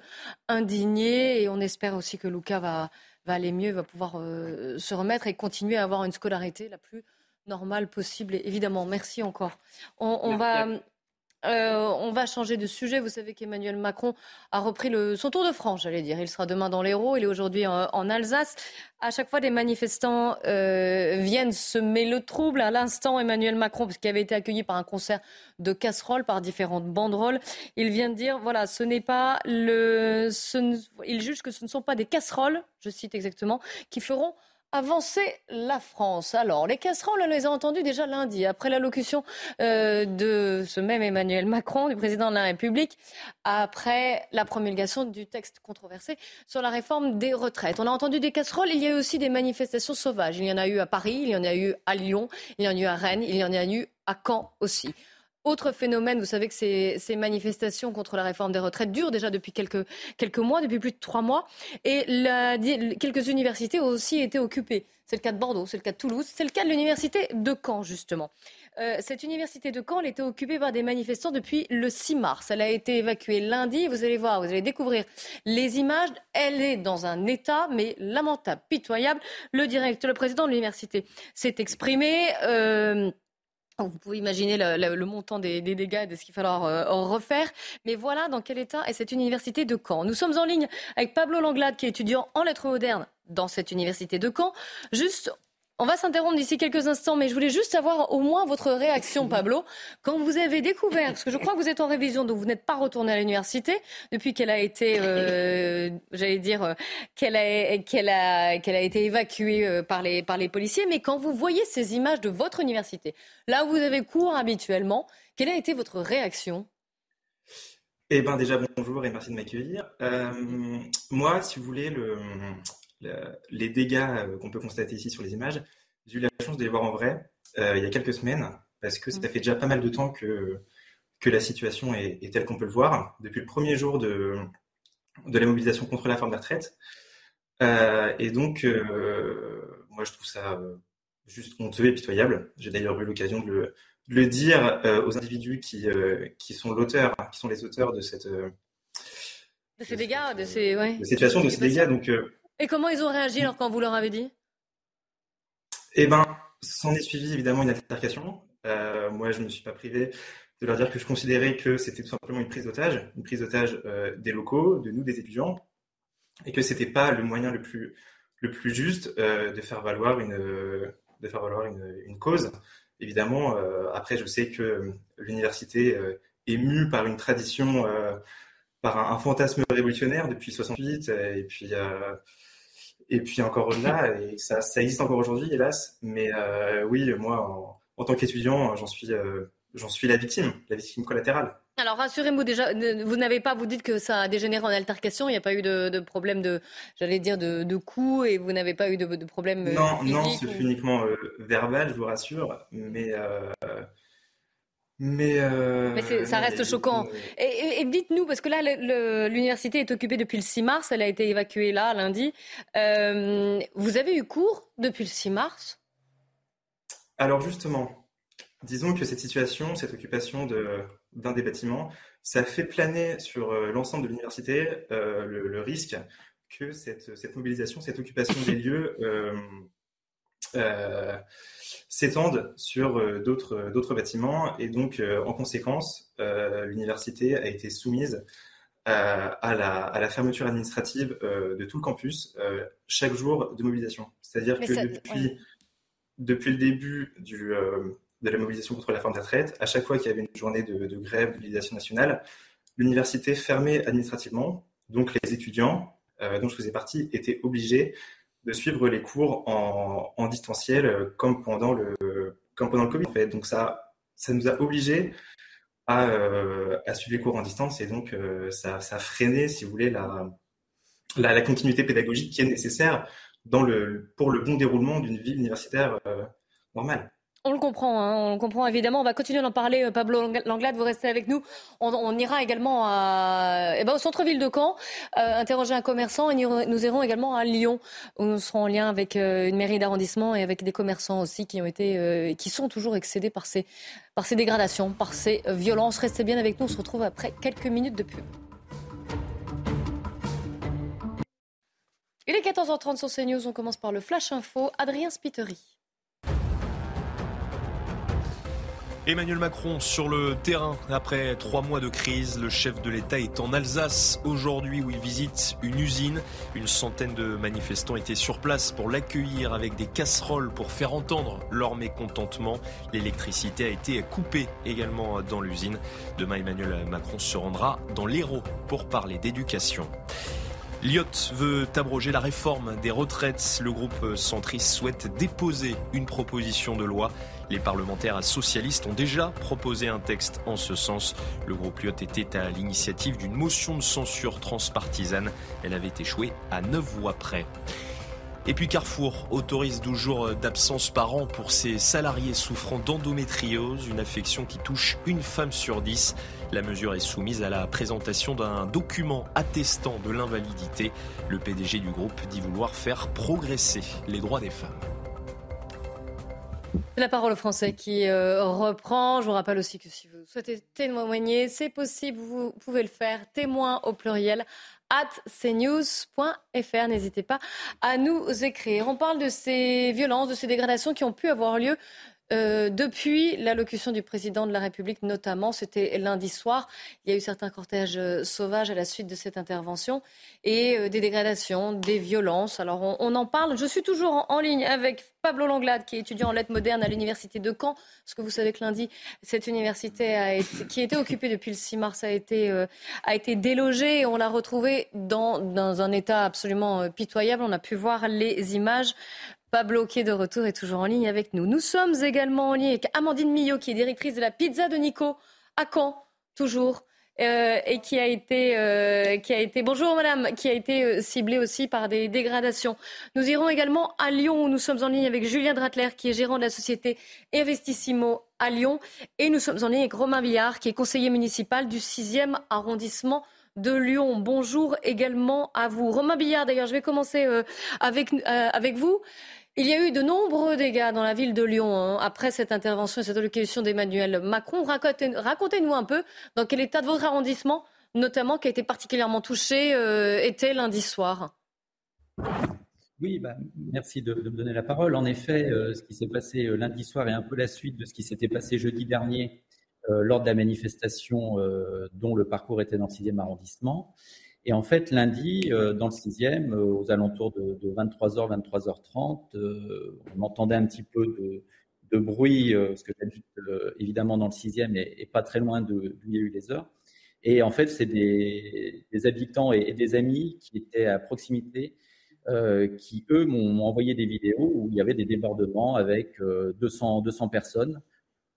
indignés et on espère aussi que Luca va va aller mieux, va pouvoir se remettre et continuer à avoir une scolarité la plus normale possible. évidemment, merci encore. On, va euh, on va changer de sujet. Vous savez qu'Emmanuel Macron a repris son tour de France, j'allais dire. Il sera demain dans l'Hérault, il est aujourd'hui en, Alsace. À chaque fois, des manifestants euh, viennent semer le trouble. À l'instant, Emmanuel Macron, parce qu'il avait été accueilli par un concert de casseroles, par différentes banderoles, il vient de dire, voilà, ce n'est pas le... il juge que ce ne sont pas des casseroles, je cite exactement, qui feront avancer la France. Alors, les casseroles, on les a entendues déjà lundi, après l'allocution euh, de ce même Emmanuel Macron, du président de la République, après la promulgation du texte controversé sur la réforme des retraites. On a entendu des casseroles, il y a eu aussi des manifestations sauvages. Il y en a eu à Paris, il y en a eu à Lyon, il y en a eu à Rennes, il y en a eu à Caen aussi. Autre phénomène, vous savez que ces, manifestations contre la réforme des retraites durent déjà depuis quelques, mois, depuis plus de trois mois. Et quelques universités ont aussi été occupées. C'est le cas de Bordeaux, c'est le cas de Toulouse, c'est le cas de l'université de Caen, justement. Euh, cette université de Caen, elle était occupée par des manifestants depuis le 6 mars. Elle a été évacuée lundi. Vous allez voir, vous allez découvrir les images. Elle est dans un état, mais lamentable, pitoyable. Le directeur, le président de l'université s'est exprimé. Euh, vous pouvez imaginer le, montant des, dégâts et de ce qu'il va falloir euh, refaire. Mais voilà dans quel état est cette université de Caen. Nous sommes en ligne avec Pablo Langlade, qui est étudiant en lettres modernes dans cette université de Caen. Juste, on va s'interrompre d'ici quelques instants, mais je voulais juste avoir au moins votre réaction, Pablo, quand vous avez découvert, parce que je crois que vous êtes en révision, donc vous n'êtes pas retourné à l'université depuis qu'elle a été, euh, j'allais dire, euh, qu'elle a, a été évacuée euh, par les, par les policiers, mais quand vous voyez ces images de votre université, là où vous avez cours habituellement, quelle a été votre réaction? Eh bien déjà bonjour et merci de m'accueillir. moi, si vous voulez, le, les dégâts euh, qu'on peut constater ici sur les images, j'ai eu la chance de les voir en vrai euh, il y a quelques semaines, parce que ça mm. fait déjà pas mal de temps que, que la situation est, telle qu'on peut le voir. Depuis le premier jour de, de la mobilisation contre la forme de retraite. Euh, et donc, moi, je trouve ça juste honteux et pitoyable. J'ai d'ailleurs eu l'occasion de le, dire aux individus qui, qui sont l'auteur, qui sont les auteurs de cette. de ces dégâts, de ces. Ouais. De situation, de ces dégâts. Donc, et comment ils ont réagi alors quand vous leur avez dit? Eh bien, s'en est suivi évidemment une altercation. Euh, moi, je ne me suis pas privé de leur dire que je considérais que c'était tout simplement une prise d'otage, une prise d'otage euh, des locaux, de nous, des étudiants, et que ce n'était pas le moyen le plus, le plus juste euh, de faire valoir une, de faire valoir une, cause. Évidemment, après, je sais que l'université est mue par une tradition, par un, un, fantasme révolutionnaire depuis 68, et puis et puis encore au-delà, et ça, ça, existe encore aujourd'hui, hélas. Mais euh, oui, moi, en, tant qu'étudiant, j'en suis, euh, j'en suis la victime, la victime collatérale. Alors rassurez-vous déjà, vous n'avez pas, vous dites que ça a dégénéré en altercation, il n'y a pas eu de, problème de, j'allais dire, de, de coups et vous n'avez pas eu de, de problème Non, non, c'est uniquement euh, verbal, je vous rassure, mais, Mais, euh, mais ça reste choquant. Et, dites-nous, parce que là, l'université est occupée depuis le 6 mars, elle a été évacuée là, lundi. Euh, vous avez eu cours depuis le 6 mars? Alors justement, disons que cette situation, cette occupation d'un des bâtiments, ça fait planer sur euh, l'ensemble de l'université le, risque que cette, cette, mobilisation, cette occupation des (laughs) lieux s'étendent sur euh, d'autres d'autres bâtiments et donc euh, en conséquence euh, l'université a été soumise à la, à la fermeture administrative de tout le campus chaque jour de mobilisation. C'est-à-dire que depuis, depuis le début du, de la mobilisation contre la forme de la retraite, à chaque fois qu'il y avait une journée de, de grève, de mobilisation nationale, l'université fermait administrativement. Donc les étudiants, dont je faisais partie, étaient obligés de suivre les cours en, distanciel euh, comme pendant le comme pendant le Covid. Donc ça ça nous a obligés à, euh, à suivre les cours en distance et donc euh, ça, ça a freiné, si vous voulez, la, la, la, continuité pédagogique qui est nécessaire dans le, pour le bon déroulement d'une vie universitaire normale. On le comprend, hein, on le comprend évidemment. On va continuer d'en parler. Euh, Pablo Langlade, vous restez avec nous. On, ira également à, eh ben, au centre-ville de Caen, euh, interroger un commerçant. Et nous irons également à Lyon, où nous serons en lien avec euh, une mairie d'arrondissement et avec des commerçants aussi qui ont été, qui sont toujours excédés par ces, par ces dégradations, par ces violences. Restez bien avec nous. On se retrouve après quelques minutes de pub. Il est 14h30 sur CNews. On commence par le Flash Info. Adrien Spiteri. Emmanuel Macron sur le terrain après trois mois de crise. Le chef de l'État est en Alsace aujourd'hui où il visite une usine. Une centaine de manifestants étaient sur place pour l'accueillir avec des casseroles pour faire entendre leur mécontentement. L'électricité a été coupée également dans l'usine. Demain, Emmanuel Macron se rendra dans l'Hérault pour parler d'éducation. Lyot veut abroger la réforme des retraites. Le groupe centriste souhaite déposer une proposition de loi. Les parlementaires socialistes ont déjà proposé un texte en ce sens. Le groupe Lyot était à l'initiative d'une motion de censure transpartisane. Elle avait échoué à neuf voix près. Et puis Carrefour autorise 12 jours d'absence par an pour ses salariés souffrant d'endométriose, une affection qui touche une femme sur dix. La mesure est soumise à la présentation d'un document attestant de l'invalidité. Le PDG du groupe dit vouloir faire progresser les droits des femmes. La parole au français qui euh, reprend. Je vous rappelle aussi que si vous souhaitez témoigner, c'est possible, vous pouvez le faire. Témoin au pluriel at cnews.fr. N'hésitez pas à nous écrire. On parle de ces violences, de ces dégradations qui ont pu avoir lieu euh, depuis l'allocution du président de la République, notamment, c'était lundi soir, il y a eu certains cortèges euh, sauvages à la suite de cette intervention et euh, des dégradations, des violences. Alors on, en parle. Je suis toujours en, ligne avec Pablo Langlade, qui est étudiant en lettres modernes à l'université de Caen. Parce que vous savez que lundi, cette université a été, qui était occupée depuis le 6 mars a été, a été délogée. On l'a retrouvée dans, dans un état absolument pitoyable. On a pu voir les images. Pablo, qui est de retour, est toujours en ligne avec nous. Nous sommes également en ligne avec Amandine Millot, qui est directrice de la pizza de Nico, à Caen, toujours. Euh, et qui a été, euh, qui a été, bonjour madame, qui a été euh, ciblée aussi par des dégradations. Nous irons également à Lyon où nous sommes en ligne avec Julien Dratler, qui est gérant de la société Investissimo à Lyon. Et nous sommes en ligne avec Romain Billard, qui est conseiller municipal du 6e arrondissement de Lyon. Bonjour également à vous. Romain Billard, d'ailleurs, je vais commencer avec, avec vous. Il y a eu de nombreux dégâts dans la ville de Lyon hein, après cette intervention et cette allocution d'Emmanuel Macron. Racontez-nous un peu dans quel état de votre arrondissement, notamment, qui a été particulièrement touché, euh, était lundi soir. Oui, bah, merci de, me donner la parole. En effet, euh, ce qui s'est passé euh, lundi soir est un peu la suite de ce qui s'était passé jeudi dernier lors de la manifestation dont le parcours était dans le 6e arrondissement. Et en fait, lundi, euh, dans le sixième, euh, aux alentours de, 23h, 23h30, euh, on entendait un petit peu de, bruit, parce que j'habite évidemment dans le sixième et, et pas très loin d'où il y a eu les heures. Et en fait, c'est des, habitants et, des amis qui étaient à proximité, qui eux m'ont envoyé des vidéos où il y avait des débordements avec 200, 200 personnes,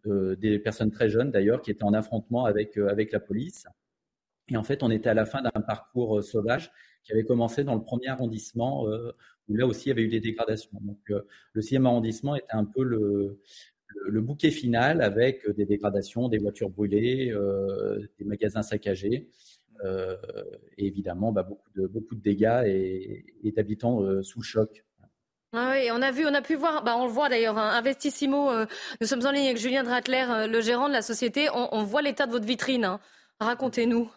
des personnes très jeunes d'ailleurs, qui étaient en affrontement avec, avec la police. Et en fait, on était à la fin d'un parcours euh, sauvage qui avait commencé dans le premier arrondissement, euh, où là aussi il y avait eu des dégradations. Donc, euh, le sixième arrondissement était un peu le, le, bouquet final avec des dégradations, des voitures brûlées, des magasins saccagés. et évidemment bah, beaucoup, de, dégâts et, d'habitants sous choc. Ah oui, on a vu, on a pu voir, bah on le voit d'ailleurs, hein, Investissimo, nous sommes en ligne avec Julien Dratler, le gérant de la société. On, voit l'état de votre vitrine. Hein. Racontez-nous.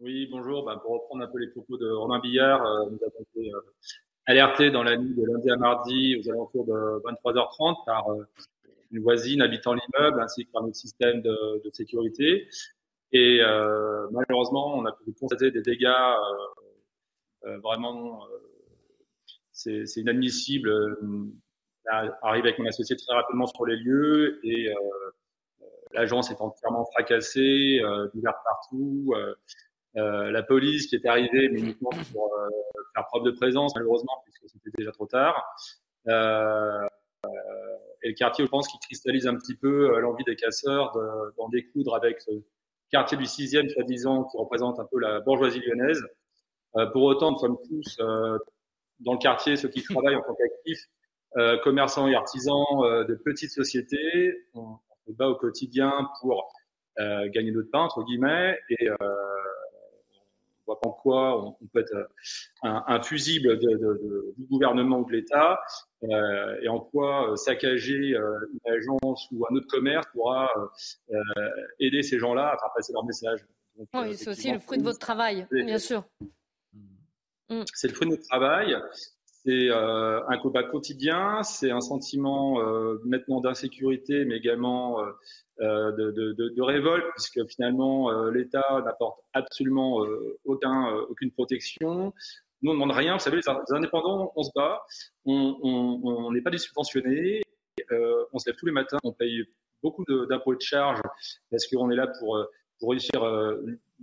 Oui, bonjour. Bah, pour reprendre un peu les propos de Romain Billard, nous avons été alerté dans la nuit de lundi à mardi aux alentours de 23h30 par euh, une voisine habitant l'immeuble ainsi que par notre système de, de sécurité. Et euh, malheureusement, on a pu constater des dégâts euh, euh vraiment, euh, c'est inadmissible. Arrive avec mon associé très rapidement sur les lieux et l'agence est entièrement fracassée, divers partout. Euh, la police qui est arrivée, mais uniquement pour euh, faire preuve de présence, malheureusement, puisque c'était déjà trop tard. Euh, et le quartier, je pense, qui cristallise un petit peu l'envie des casseurs d'en découdre avec ce quartier du sixième, soi-disant, qui représente un peu la bourgeoisie lyonnaise. pour autant, nous sommes tous dans le quartier, ceux qui travaillent en tant qu'actifs, commerçants et artisans de petites sociétés. On, on, se bat au quotidien pour gagner notre pain, entre guillemets, et en quoi on, peut être un, un fusible du gouvernement ou de l'État euh, et en quoi euh, saccager euh, une agence ou un autre commerce pourra aider ces gens-là à faire passer leur message. oui, c'est aussi le fruit de votre travail, bien sûr. Mm. C'est le fruit de notre travail. C'est un combat quotidien, c'est un sentiment maintenant d'insécurité, mais également euh, de, révolte, puisque finalement euh, l'État n'apporte absolument euh, aucun, aucune protection. Nous, on ne demande rien. Vous savez, les indépendants, on se bat, on n'est pas des subventionnés, on se lève tous les matins, on paye beaucoup d'impôts et de charges parce qu'on est là pour, pour réussir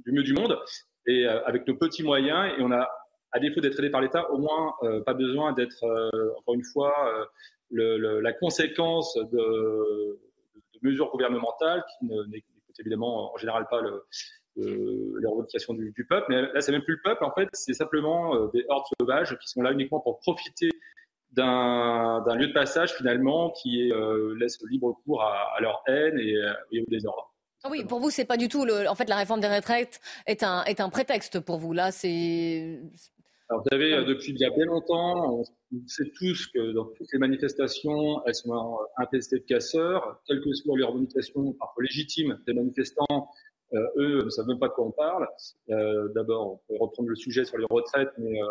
du mieux du monde et avec nos petits moyens. Et on a, à défaut d'être aidé par l'État, au moins pas besoin d'être, encore une fois, le, la conséquence de mesures gouvernementales qui n'écoutent évidemment en général pas le, les revendications du, peuple. Mais là, c'est même plus le peuple, en fait, c'est simplement euh, des hordes sauvages qui sont là uniquement pour profiter d'un lieu de passage finalement qui euh, laisse libre cours à, leur haine et, au désordre. Ah oui, pour vous, c'est pas du tout. En fait, la réforme des retraites est un, est un prétexte pour vous. Là, c'est alors, vous savez, euh, depuis bien longtemps, on sait tous que dans toutes les manifestations, elles sont infestées de casseurs, quelles que soient les revendications parfois légitimes des manifestants. Euh, eux ne savent même pas de quoi on parle. Euh, D'abord, on peut reprendre le sujet sur les retraites, mais euh,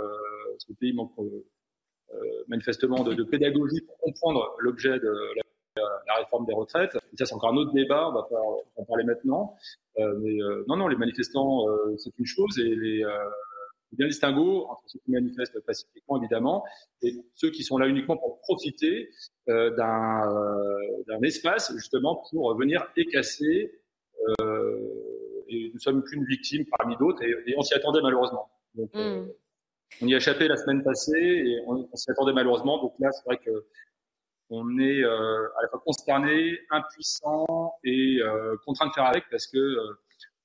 ce pays manque euh, manifestement de, de, pédagogie pour comprendre l'objet de la, la, réforme des retraites. Et ça, c'est encore un autre débat, on va pas en parler maintenant. mais non, non, les manifestants, c'est une chose, et les bien distinguo entre ceux qui manifestent pacifiquement, évidemment, et ceux qui sont là uniquement pour profiter euh, euh, d'un espace, justement, pour venir écasser. Euh, et nous sommes qu'une victime parmi d'autres, et, on s'y attendait malheureusement. Donc, hmm. on y a échappé la semaine passée, et on, s'y attendait malheureusement. Donc là, c'est vrai que on est à la fois consterné, impuissant et contraint de faire avec, parce que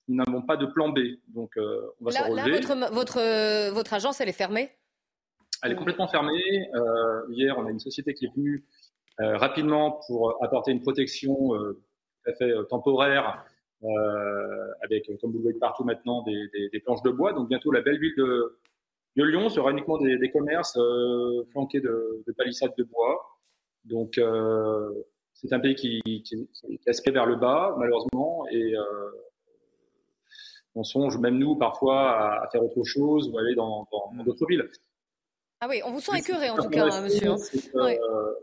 nous n'avons pas de plan B. Donc, euh, on va là, se relever. Là, votre, votre, euh, votre agence, elle est fermée? Elle est complètement fermée. Euh, hier, on a une société qui est venue rapidement pour apporter une protection tout à fait temporaire, avec, comme vous le voyez partout maintenant, des, des, des, planches de bois. Donc, bientôt, la belle ville de, de Lyon sera uniquement des, des commerces flanqués de, de, palissades de bois. Donc, c'est un pays qui, qui, qui, vers le bas, malheureusement, et on songe même nous parfois à, faire autre chose ou aller dans d'autres villes. Ah oui, on vous sent écœuré en tout cas, monsieur. Euh,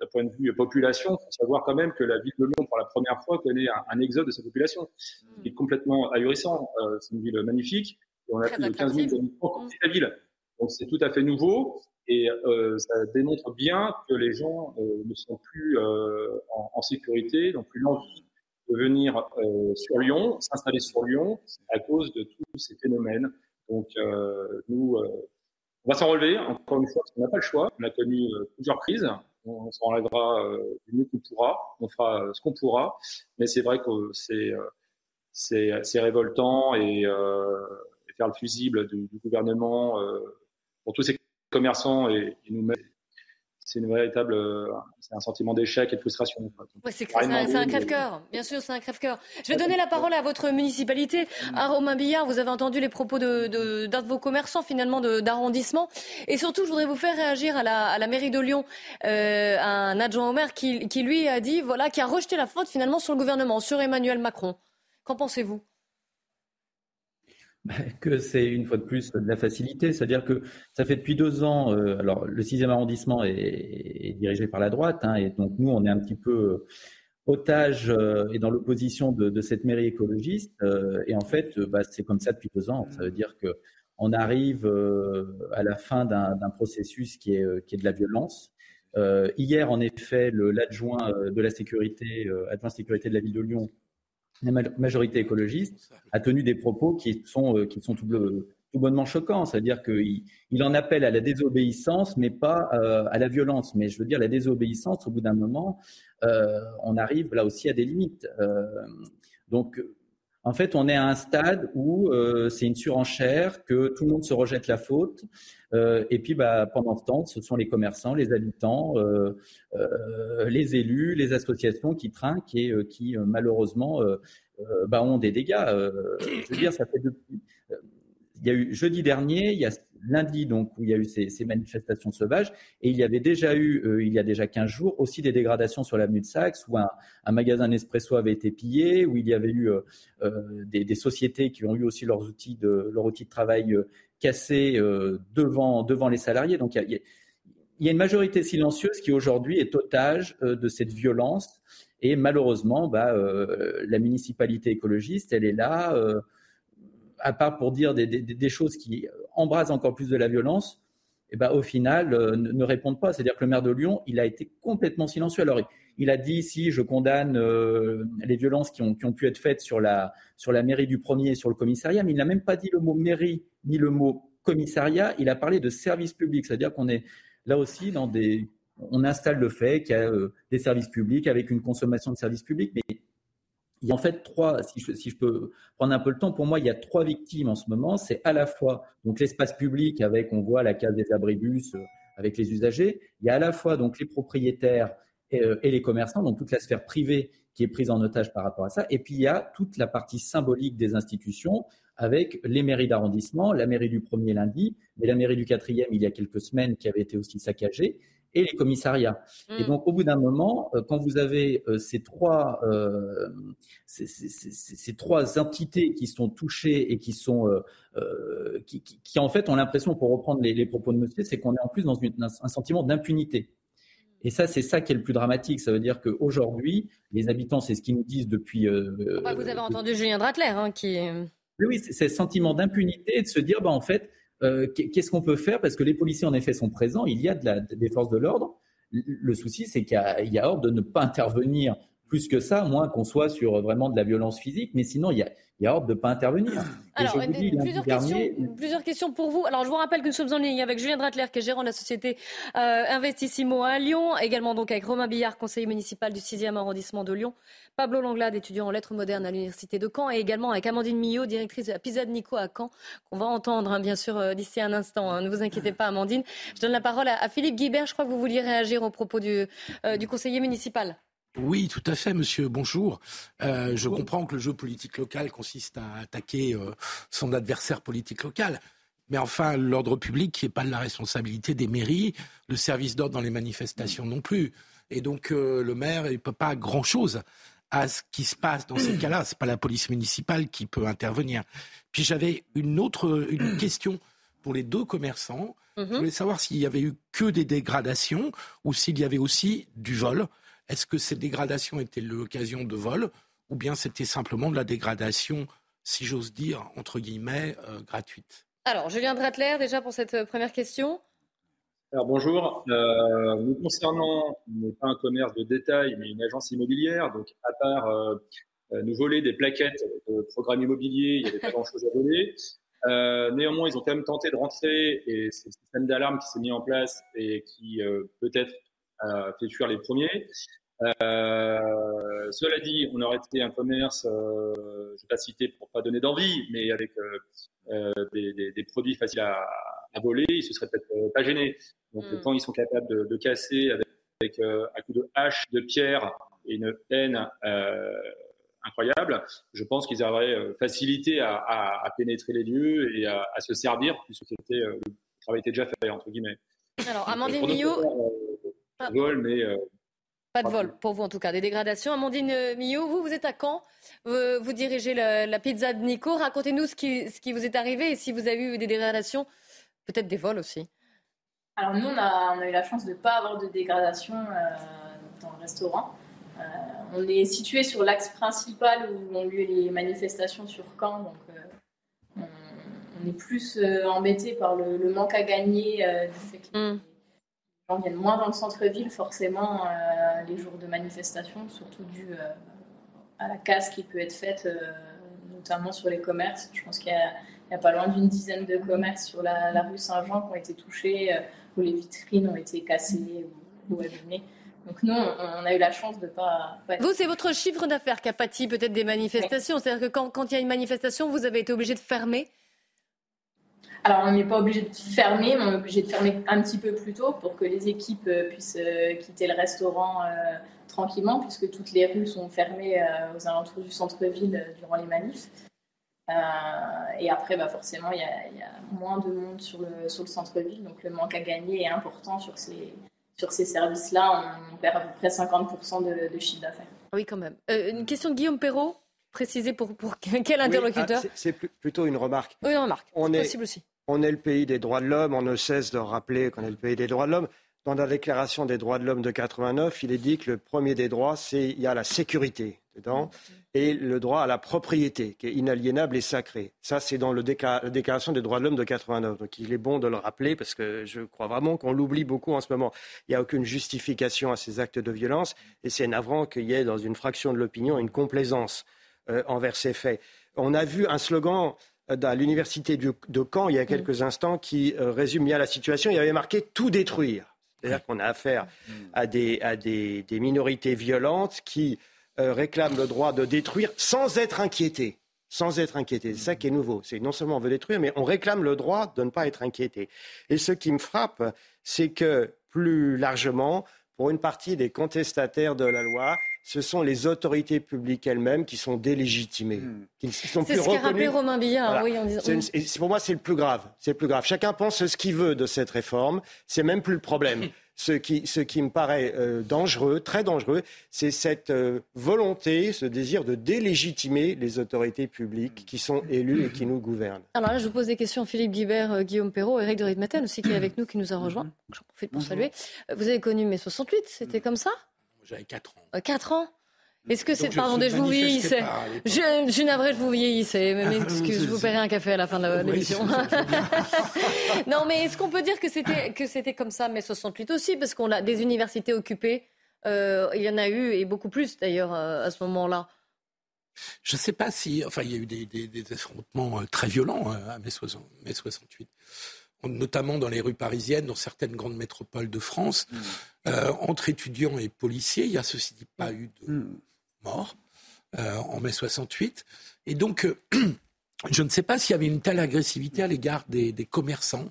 d'un point de vue population, il faut savoir quand même que la ville de Lyon, pour la première fois, connaît un, un exode de sa population, mm. qui est complètement ahurissant. Euh, c'est une ville magnifique, et on a plus de 15 000 habitants dans la ville. Donc c'est tout à fait nouveau, et euh, ça démontre bien que les gens euh, ne sont plus euh, en, en, sécurité, n'ont plus l'envie de venir euh, sur Lyon, s'installer sur Lyon à cause de tous ces phénomènes. Donc euh, nous, euh, on va s'en relever, encore une fois, parce qu'on n'a pas le choix. On a connu plusieurs crises. On, s'en relèvera du mieux qu'on pourra. On fera ce qu'on pourra. Mais c'est vrai que c'est c'est révoltant et, et, faire le fusible du, du gouvernement pour tous ces commerçants et, et nous-mêmes c'est une véritable, euh, c'est un sentiment d'échec et de frustration. c'est un, crève-cœur, bien sûr, c'est un crève-cœur. Je vais donner la parole à votre municipalité. À Romain Billard, vous avez entendu les propos d'un de, de, vos commerçants, finalement, d'arrondissement. Et surtout, je voudrais vous faire réagir à la, à la mairie de Lyon, euh, un adjoint au maire qui, qui, lui, a dit, voilà, qui a rejeté la faute, finalement, sur le gouvernement, sur Emmanuel Macron. Qu'en pensez-vous? (laughs) que c'est une fois de plus de la facilité, c'est-à-dire que ça fait depuis deux ans, euh, alors le sixième arrondissement est, dirigé par la droite, hein, et donc nous on est un petit peu euh, otage euh, et dans l'opposition de, cette mairie écologiste, et en fait bah, c'est comme ça depuis deux ans. Ça veut dire que on arrive à la fin d'un processus qui est, qui est de la violence. hier, en effet, l'adjoint de la sécurité, adjoint sécurité de la ville de Lyon, la majorité écologiste a tenu des propos qui sont, euh, qui sont tout, bonnement choquants. C'est-à-dire qu'il il en appelle à la désobéissance, mais pas euh, à la violence. Mais je veux dire, la désobéissance, au bout d'un moment, euh, on arrive là aussi à des limites. donc, en fait, on est à un stade où c'est une surenchère, que tout le monde se rejette la faute. et puis, bah, pendant ce temps, ce sont les commerçants, les habitants, les élus, les associations qui trinquent et qui, malheureusement, bah, ont des dégâts. je veux dire, ça fait depuis il y a eu jeudi dernier, il y a lundi donc où il y a eu ces, manifestations sauvages, et il y avait déjà eu, euh, il y a déjà 15 jours, aussi des dégradations sur l'avenue de Saxe, où un, magasin Nespresso avait été pillé, où il y avait eu euh, euh, des, sociétés qui ont eu aussi leurs outils de, de travail cassés devant, devant les salariés. Donc il y, a, une majorité silencieuse qui aujourd'hui est otage de cette violence, et malheureusement, bah, la municipalité écologiste, elle est là à part pour dire des, choses qui embrasent encore plus de la violence, eh ben, au final, euh, ne, répondent pas. C'est-à-dire que le maire de Lyon, il a été complètement silencieux. Alors, il, a dit si je condamne euh, les violences qui ont, pu être faites sur la, sur la mairie du premier et sur le commissariat, mais il n'a même pas dit le mot mairie ni le mot commissariat. Il a parlé de service public. C'est-à-dire qu'on est là aussi dans des. On installe le fait qu'il y a euh, des services publics avec une consommation de services publics, mais il y a en fait trois, si je, peux prendre un peu le temps, pour moi, il y a trois victimes en ce moment. C'est à la fois donc l'espace public avec, on voit la case des abribus euh, avec les usagers. Il y a à la fois donc les propriétaires et, euh, et, les commerçants, donc toute la sphère privée qui est prise en otage par rapport à ça. Et puis il y a toute la partie symbolique des institutions avec les mairies d'arrondissement, la mairie du premier lundi, mais la mairie du quatrième il y a quelques semaines qui avait été aussi saccagée et les commissariats. Et mm. donc, au bout d'un moment, euh, quand vous avez euh, ces trois, euh, ces, trois entités qui sont touchées et qui sont, qui, qui, en fait ont l'impression, pour reprendre les, propos de Monsieur, c'est qu'on est en plus dans un, sentiment d'impunité. Et ça, c'est ça qui est le plus dramatique. Ça veut dire qu'aujourd'hui, les habitants, c'est ce qu'ils nous disent depuis. vous avez entendu Julien Dratler, hein, qui. Oui, oui, c'est ce sentiment d'impunité de se dire, bah, en fait, euh, qu'est-ce qu'on peut faire? Parce que les policiers, en effet, sont présents. Il y a de la, des forces de l'ordre. Le souci, c'est qu'il y, a ordre de ne pas intervenir plus que ça, moins qu'on soit sur vraiment de la violence physique. Mais sinon, il y a, il y a ordre de ne pas intervenir. Alors, plusieurs, questions, plusieurs, questions, pour vous. Alors, je vous rappelle que nous sommes en ligne avec Julien Dratler, qui est gérant de la société euh, Investissimo à Lyon, également donc avec Romain Billard, conseiller municipal du 6e arrondissement de Lyon, Pablo Langlade, étudiant en lettres modernes à l'université de Caen, et également avec Amandine Millot, directrice de la Pisa de Nico à Caen, qu'on va entendre hein, bien sûr euh, d'ici un instant. Hein. Ne vous inquiétez pas, Amandine. Je donne la parole à, Philippe Guibert. Je crois que vous vouliez réagir au propos du, euh, du conseiller municipal. Oui, tout à fait, monsieur. Bonjour. Euh, je comprends que le jeu politique local consiste à attaquer euh, son adversaire politique local. Mais enfin, l'ordre public qui n'est pas de la responsabilité des mairies, le service d'ordre dans les manifestations non plus. Et donc, euh, le maire, il ne peut pas grand-chose à ce qui se passe dans ces cas-là. Ce n'est pas la police municipale qui peut intervenir. Puis j'avais une autre une (clears throat) question pour les deux commerçants. Je mhm. voulais savoir s'il y avait eu que des dégradations ou s'il y avait aussi du vol. Est-ce que ces dégradations étaient l'occasion de vol ou bien c'était simplement de la dégradation, si j'ose dire, entre guillemets, euh, gratuite? Alors, Julien Dratler, déjà pour cette euh, première question. Alors bonjour, euh, nous concernant, n'est pas un commerce de détail, mais une agence immobilière. Donc, à part euh, nous voler des plaquettes de programme immobilier, il n'y avait pas grand-chose à voler. néanmoins, ils ont quand même tenté de rentrer et c'est le système d'alarme qui s'est mis en place et qui peut-être fait fuir les premiers. Euh, cela dit, on aurait été un commerce, euh, je ne vais pas citer pour pas donner d'envie, mais avec euh, des, des, des, produits faciles à, voler, ils se seraient peut-être pas gênés. Donc Mm. quand ils sont capables de, de casser avec, avec un coup de hache, de pierre et une haine incroyable, je pense qu'ils auraient facilité à, à, à, pénétrer les lieux et à, à se servir, puisque c'était, le travail était déjà fait, entre guillemets. Alors, Amandine Millot. Euh, vol, mais. Euh, pas de vol, pour vous en tout cas, des dégradations. Amandine Millot, vous, vous êtes à Caen, vous, vous dirigez la, la, pizza de Nico. Racontez-nous ce qui, ce qui vous est arrivé et si vous avez eu des dégradations, peut-être des vols aussi. Alors nous, on a, on a eu la chance de ne pas avoir de dégradation euh, dans le restaurant. Euh, on est situé sur l'axe principal où ont lieu les manifestations sur Caen, donc euh, on, on, est plus embêté par le, le, manque à gagner du fait que mm. Les gens viennent moins dans le centre-ville forcément les jours de manifestation, surtout dû à la casse qui peut être faite, notamment sur les commerces. Je pense qu'il y, y a, pas loin d'une dizaine de commerces sur la, la rue Saint-Jean qui ont été touchés, où les vitrines ont été cassées ou, ou abîmées. Donc nous, on a eu la chance de ne pas, pas... Vous, c'est votre chiffre d'affaires qui a pâti peut-être des manifestations. C'est-à-dire que quand, quand il y a une manifestation, vous avez été obligé de fermer alors, on n'est pas obligé de fermer, mais on est obligé de fermer un petit peu plus tôt pour que les équipes puissent euh, quitter le restaurant euh, tranquillement, puisque toutes les rues sont fermées euh, aux alentours du centre-ville durant les manifs. et après, bah, forcément, il y, y, a moins de monde sur le, sur le centre-ville, donc le manque à gagner est important sur ces, sur ces services-là. On perd à peu près 50% de, de chiffre d'affaires. Oui, quand même. une question de Guillaume Perrault préciser pour, pour (laughs) quel interlocuteur oui, ah, C'est plutôt une remarque. Oui, une remarque. On est, est possible aussi. On est le pays des droits de l'homme, on ne cesse de rappeler qu'on est le pays des droits de l'homme. Dans la déclaration des droits de l'homme de 89, il est dit que le premier des droits, c'est il y a la sécurité dedans et le droit à la propriété qui est inaliénable et sacré. Ça, c'est dans le la déclaration des droits de l'homme de 89. Donc il est bon de le rappeler parce que je crois vraiment qu'on l'oublie beaucoup en ce moment. Il n'y a aucune justification à ces actes de violence et c'est navrant qu'il y ait dans une fraction de l'opinion une complaisance euh, envers ces faits. On a vu un slogan à l'université de Caen il y a quelques instants qui euh, résume bien la situation. Il y avait marqué tout détruire. C'est-à-dire qu'on a affaire à des, à des, des minorités violentes qui euh, réclament le droit de détruire sans être inquiétées. Sans être inquiétés. C'est ça qui est nouveau. C'est non seulement on veut détruire, mais on réclame le droit de ne pas être inquiété. Et ce qui me frappe, c'est que plus largement, pour une partie des contestataires de la loi, ce sont les autorités publiques elles-mêmes qui sont délégitimées, Hmm. qui sont C'est ce qu'a rappelé Romain Billard, Voilà. oui, en disant. Et pour moi, c'est le plus grave. C'est le plus grave. Chacun pense ce qu'il veut de cette réforme. C'est même plus le problème. (laughs) Ce qui, ce qui me paraît euh, dangereux, très dangereux, c'est cette euh, volonté, ce désir de délégitimer les autorités publiques qui sont élues et qui nous gouvernent. Alors là, je vous pose des questions. Philippe Guibert, euh, Guillaume Perrault, Eric de Ritmaten aussi qui est avec nous, qui nous a rejoints. J'en profite pour saluer. Euh, Vous avez connu mai 68, c'était comme ça? J'avais 4 ans. Euh, 4 ans Est-ce que c'est. Pardon, je vous vieillissais. Je, je suis navrée, je vous vieillissais. Mais Ah, excuse, je vous paierai un café à la fin de Oui, l'émission. (laughs) non, mais est-ce qu'on peut dire que c'était, que c'était comme ça mai 68 aussi Parce qu'on a des universités occupées. euh, il y en a eu, et beaucoup plus d'ailleurs, euh, à ce moment-là? Je ne sais pas si. Enfin, il y a eu des, des- des affrontements euh, très violents euh, à mai, 60 mai 68, On- notamment dans les rues parisiennes, dans certaines grandes métropoles de France, euh, entre étudiants et policiers. Il n'y a ceci dit pas eu de morts euh, en mai 68. Et donc, euh, (clears throat) je ne sais pas s'il y avait une telle agressivité à l'égard des, des commerçants.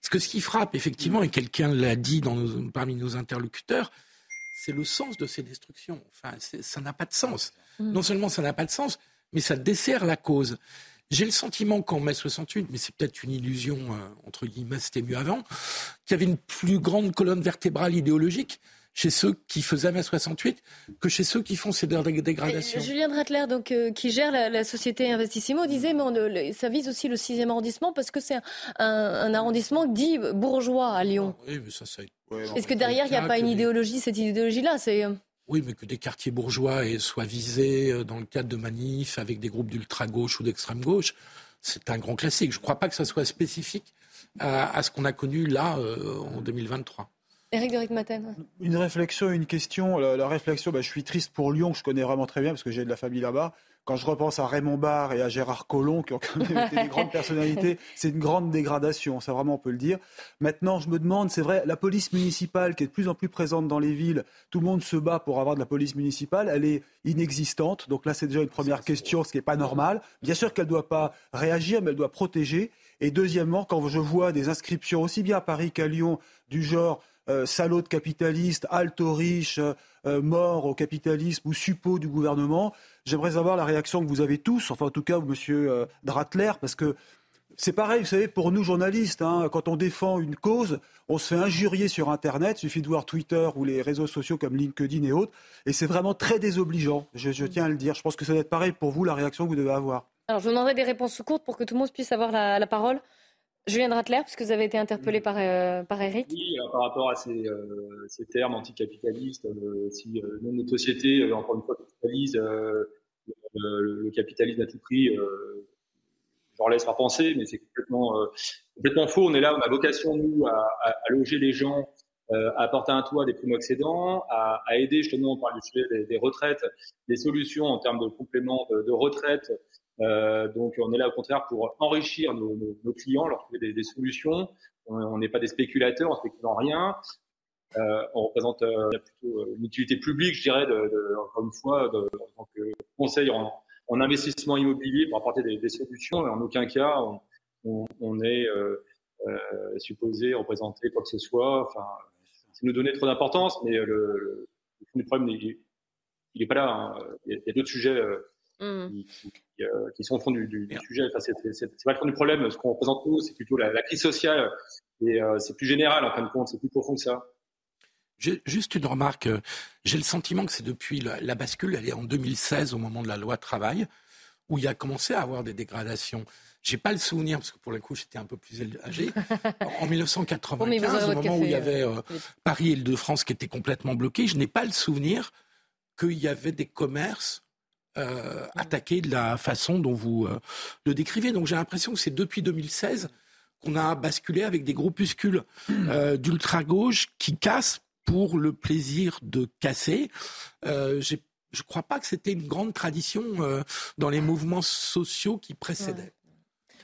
Parce que ce qui frappe, effectivement, et quelqu'un l'a dit dans nos- parmi nos interlocuteurs, c'est le sens de ces destructions. Enfin, ça n'a pas de sens. Non seulement ça n'a pas de sens, mais ça dessert la cause. J'ai le sentiment qu'en mai 68, mais c'est peut-être une illusion, euh, entre guillemets, c'était mieux avant, qu'il y avait une plus grande colonne vertébrale idéologique chez ceux qui faisaient mai 68 que chez ceux qui font ces dé- dégradations. Julien Dratler, donc, euh, qui gère la, la société Investissimo, disait mais on, euh, le- ça vise aussi le 6e arrondissement parce que c'est un, arrondissement dit bourgeois à Lyon. Oui, mais ça, ça Est-ce que derrière, il n'y a pas une idéologie, cette idéologie-là c'est, euh, Oui, mais que des quartiers bourgeois aient- soient visés euh, dans le cadre de manifs avec des groupes d'ultra-gauche ou d'extrême-gauche, c'est un grand classique. Je ne crois pas que ça soit spécifique à, à ce qu'on a connu là euh, en 2023. Éric de Ritmaten Une réflexion, une question. La, la réflexion, bah, je suis triste pour Lyon, que je connais vraiment très bien parce que j'ai de la famille là-bas. Quand je repense à Raymond Barre et à Gérard Collomb, qui ont quand même été des grandes personnalités, (laughs) c'est une grande dégradation, ça vraiment on peut le dire. Maintenant, je me demande, c'est vrai, la police municipale qui est de plus en plus présente dans les villes, tout le monde se bat pour avoir de la police municipale, elle est inexistante. Donc là, c'est déjà une première question, ce qui n'est pas normal. Bien sûr qu'elle ne doit pas réagir, mais elle doit protéger. Et deuxièmement, quand je vois des inscriptions aussi bien à Paris qu'à Lyon du genre euh, salaud de capitaliste, alto riche, euh, mort au capitalisme ou suppôt du gouvernement, j'aimerais savoir la réaction que vous avez tous, enfin en tout cas monsieur euh, Dratler, parce que c'est pareil, vous savez, pour nous journalistes, hein, quand on défend une cause, on se fait injurier sur Internet. Il suffit de voir Twitter ou les réseaux sociaux comme LinkedIn et autres. Et c'est vraiment très désobligeant, je, tiens à le dire. Je pense que ça doit être pareil pour vous, la réaction que vous devez avoir. Alors, je vous demanderai des réponses courtes pour que tout le monde puisse avoir la, parole. Julien Dratler, puisque vous avez été interpellé par, euh, par Eric. Oui, par rapport à ces, euh, termes anticapitalistes, euh, si notre société, encore une fois, capitalise, le, capitalisme à tout prix, j'en laisse à penser, mais c'est complètement, euh, complètement faux. On est là, on a vocation, nous, à, à, loger les gens, euh, à apporter un toit des primo-accédants, à, à, aider, justement, on parle du sujet des, des, retraites, des solutions en termes de compléments de, de retraite. Euh, donc, on est là, au contraire, pour enrichir nos, clients, leur trouver des, solutions. On n'est pas des spéculateurs, on ne rien. Euh, on représente euh, plutôt une utilité publique, je dirais, de, de, une fois, en tant que conseil en, en investissement immobilier pour apporter des, solutions. Et en aucun cas, on, est supposé représenter quoi que ce soit. Enfin, c'est nous donner trop d'importance, mais le, problème, il n'est pas là. Hein. Il y a, d'autres sujets mmh. qui, qui, euh, qui, sont au fond du, du, du sujet. Enfin, c'est pas le fond du problème. Ce qu'on représente nous, c'est plutôt la, la, crise sociale. Et euh, c'est plus général, en fin de compte. C'est plus profond que ça. Juste une remarque. J'ai le sentiment que c'est depuis la, bascule, elle est en 2016 au moment de la loi travail, où il y a commencé à avoir des dégradations. J'ai pas le souvenir, parce que pour le coup, j'étais un peu plus âgé. (laughs) En 1995, au moment où il y avait euh, Paris et de france qui étaient complètement bloqués, je n'ai pas le souvenir qu'il y avait des commerces euh, attaqués de la façon dont vous le décrivez. Donc j'ai l'impression que c'est depuis 2016 qu'on a basculé avec des groupuscules d'ultra-gauche qui cassent pour le plaisir de casser. Euh, je ne crois pas que c'était une grande tradition euh, dans les mouvements sociaux qui précédaient.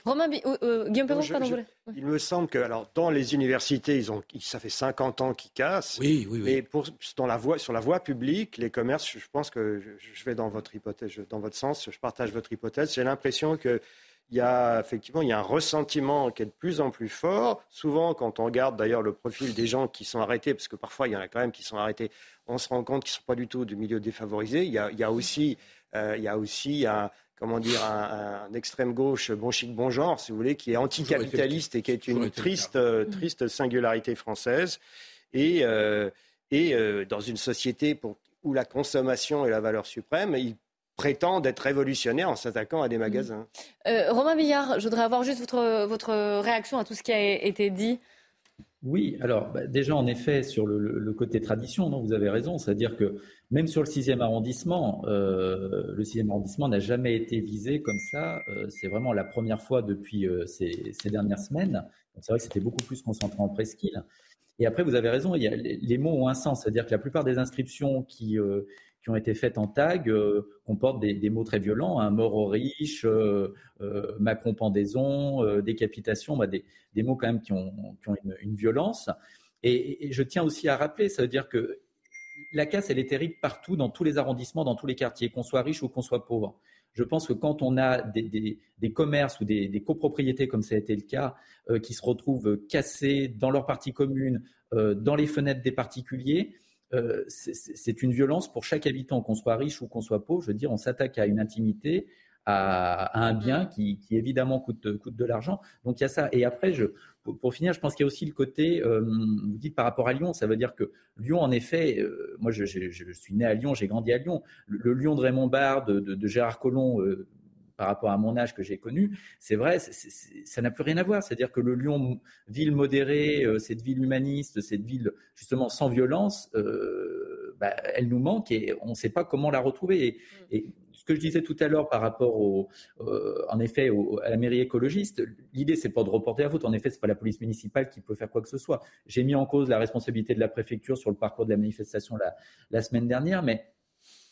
Romain, euh, Guillaume Perron, pardon, Il me semble que, alors, dans les universités, ils ont, ça fait 50 ans qu'ils cassent. Oui, oui, oui. Mais pour, dans la voie, sur la voie publique, les commerces, je pense que je, vais dans votre hypothèse, dans votre sens, je partage votre hypothèse. J'ai l'impression que il y a effectivement il y a un ressentiment qui est de plus en plus fort. Souvent, quand on regarde d'ailleurs le profil des gens qui sont arrêtés, parce que parfois il y en a quand même qui sont arrêtés, on se rend compte qu'ils ne sont pas du tout du milieu défavorisé. Il y a, il y a aussi, euh, il y a aussi un, comment dire, un, un, extrême gauche bon chic, bon genre, si vous voulez, qui est anticapitaliste et qui est une triste, euh, triste singularité française. Et, euh, et euh, dans une société pour, où la consommation est la valeur suprême, il prétendent être révolutionnaire en s'attaquant à des magasins. Euh, Romain Billard, je voudrais avoir juste votre, votre réaction à tout ce qui a été dit. Oui, alors bah, déjà en effet sur le, côté tradition, non, vous avez raison, c'est-à-dire que même sur le 6e arrondissement, euh, le 6e arrondissement n'a jamais été visé comme ça. Euh, c'est vraiment la première fois depuis ces, dernières semaines. C'est vrai que c'était beaucoup plus concentré en presqu'île. Et après, vous avez raison, a, les mots ont un sens, c'est-à-dire que la plupart des inscriptions qui, qui ont été faites en tag euh, comportent des, mots très violents, hein, mort aux riches, euh, euh, Macron pendaison, décapitation, bah, des, mots quand même qui ont, une, violence. Et, je tiens aussi à rappeler, ça veut dire que la casse, elle est terrible partout, dans tous les arrondissements, dans tous les quartiers, qu'on soit riche ou qu'on soit pauvre. Je pense que quand on a des, commerces ou des, copropriétés, comme ça a été le cas, qui se retrouvent cassés dans leur partie commune, dans les fenêtres des particuliers, euh, c'est une violence pour chaque habitant, qu'on soit riche ou qu'on soit pauvre. Je veux dire, on s'attaque à une intimité, à, un bien qui, évidemment coûte, coûte de l'argent. Donc il y a ça. Et après, je, pour, finir, je pense qu'il y a aussi le côté, euh, vous dites par rapport à Lyon, ça veut dire que Lyon, en effet, euh, moi je, suis né à Lyon, j'ai grandi à Lyon. Le, Lyon de Raymond Barre, de, Gérard Collomb, par rapport à mon âge que j'ai connu, c'est vrai, ça n'a plus rien à voir. C'est-à-dire que le Lyon, ville modérée, euh, cette ville humaniste, cette ville justement sans violence, euh, bah, elle nous manque et on ne sait pas comment la retrouver. Et, ce que je disais tout à l'heure par rapport au, euh, en effet, à la mairie écologiste, l'idée c'est pas de reporter la faute. En effet, c'est pas la police municipale qui peut faire quoi que ce soit. J'ai mis en cause la responsabilité de la préfecture sur le parcours de la manifestation la, la semaine dernière, mais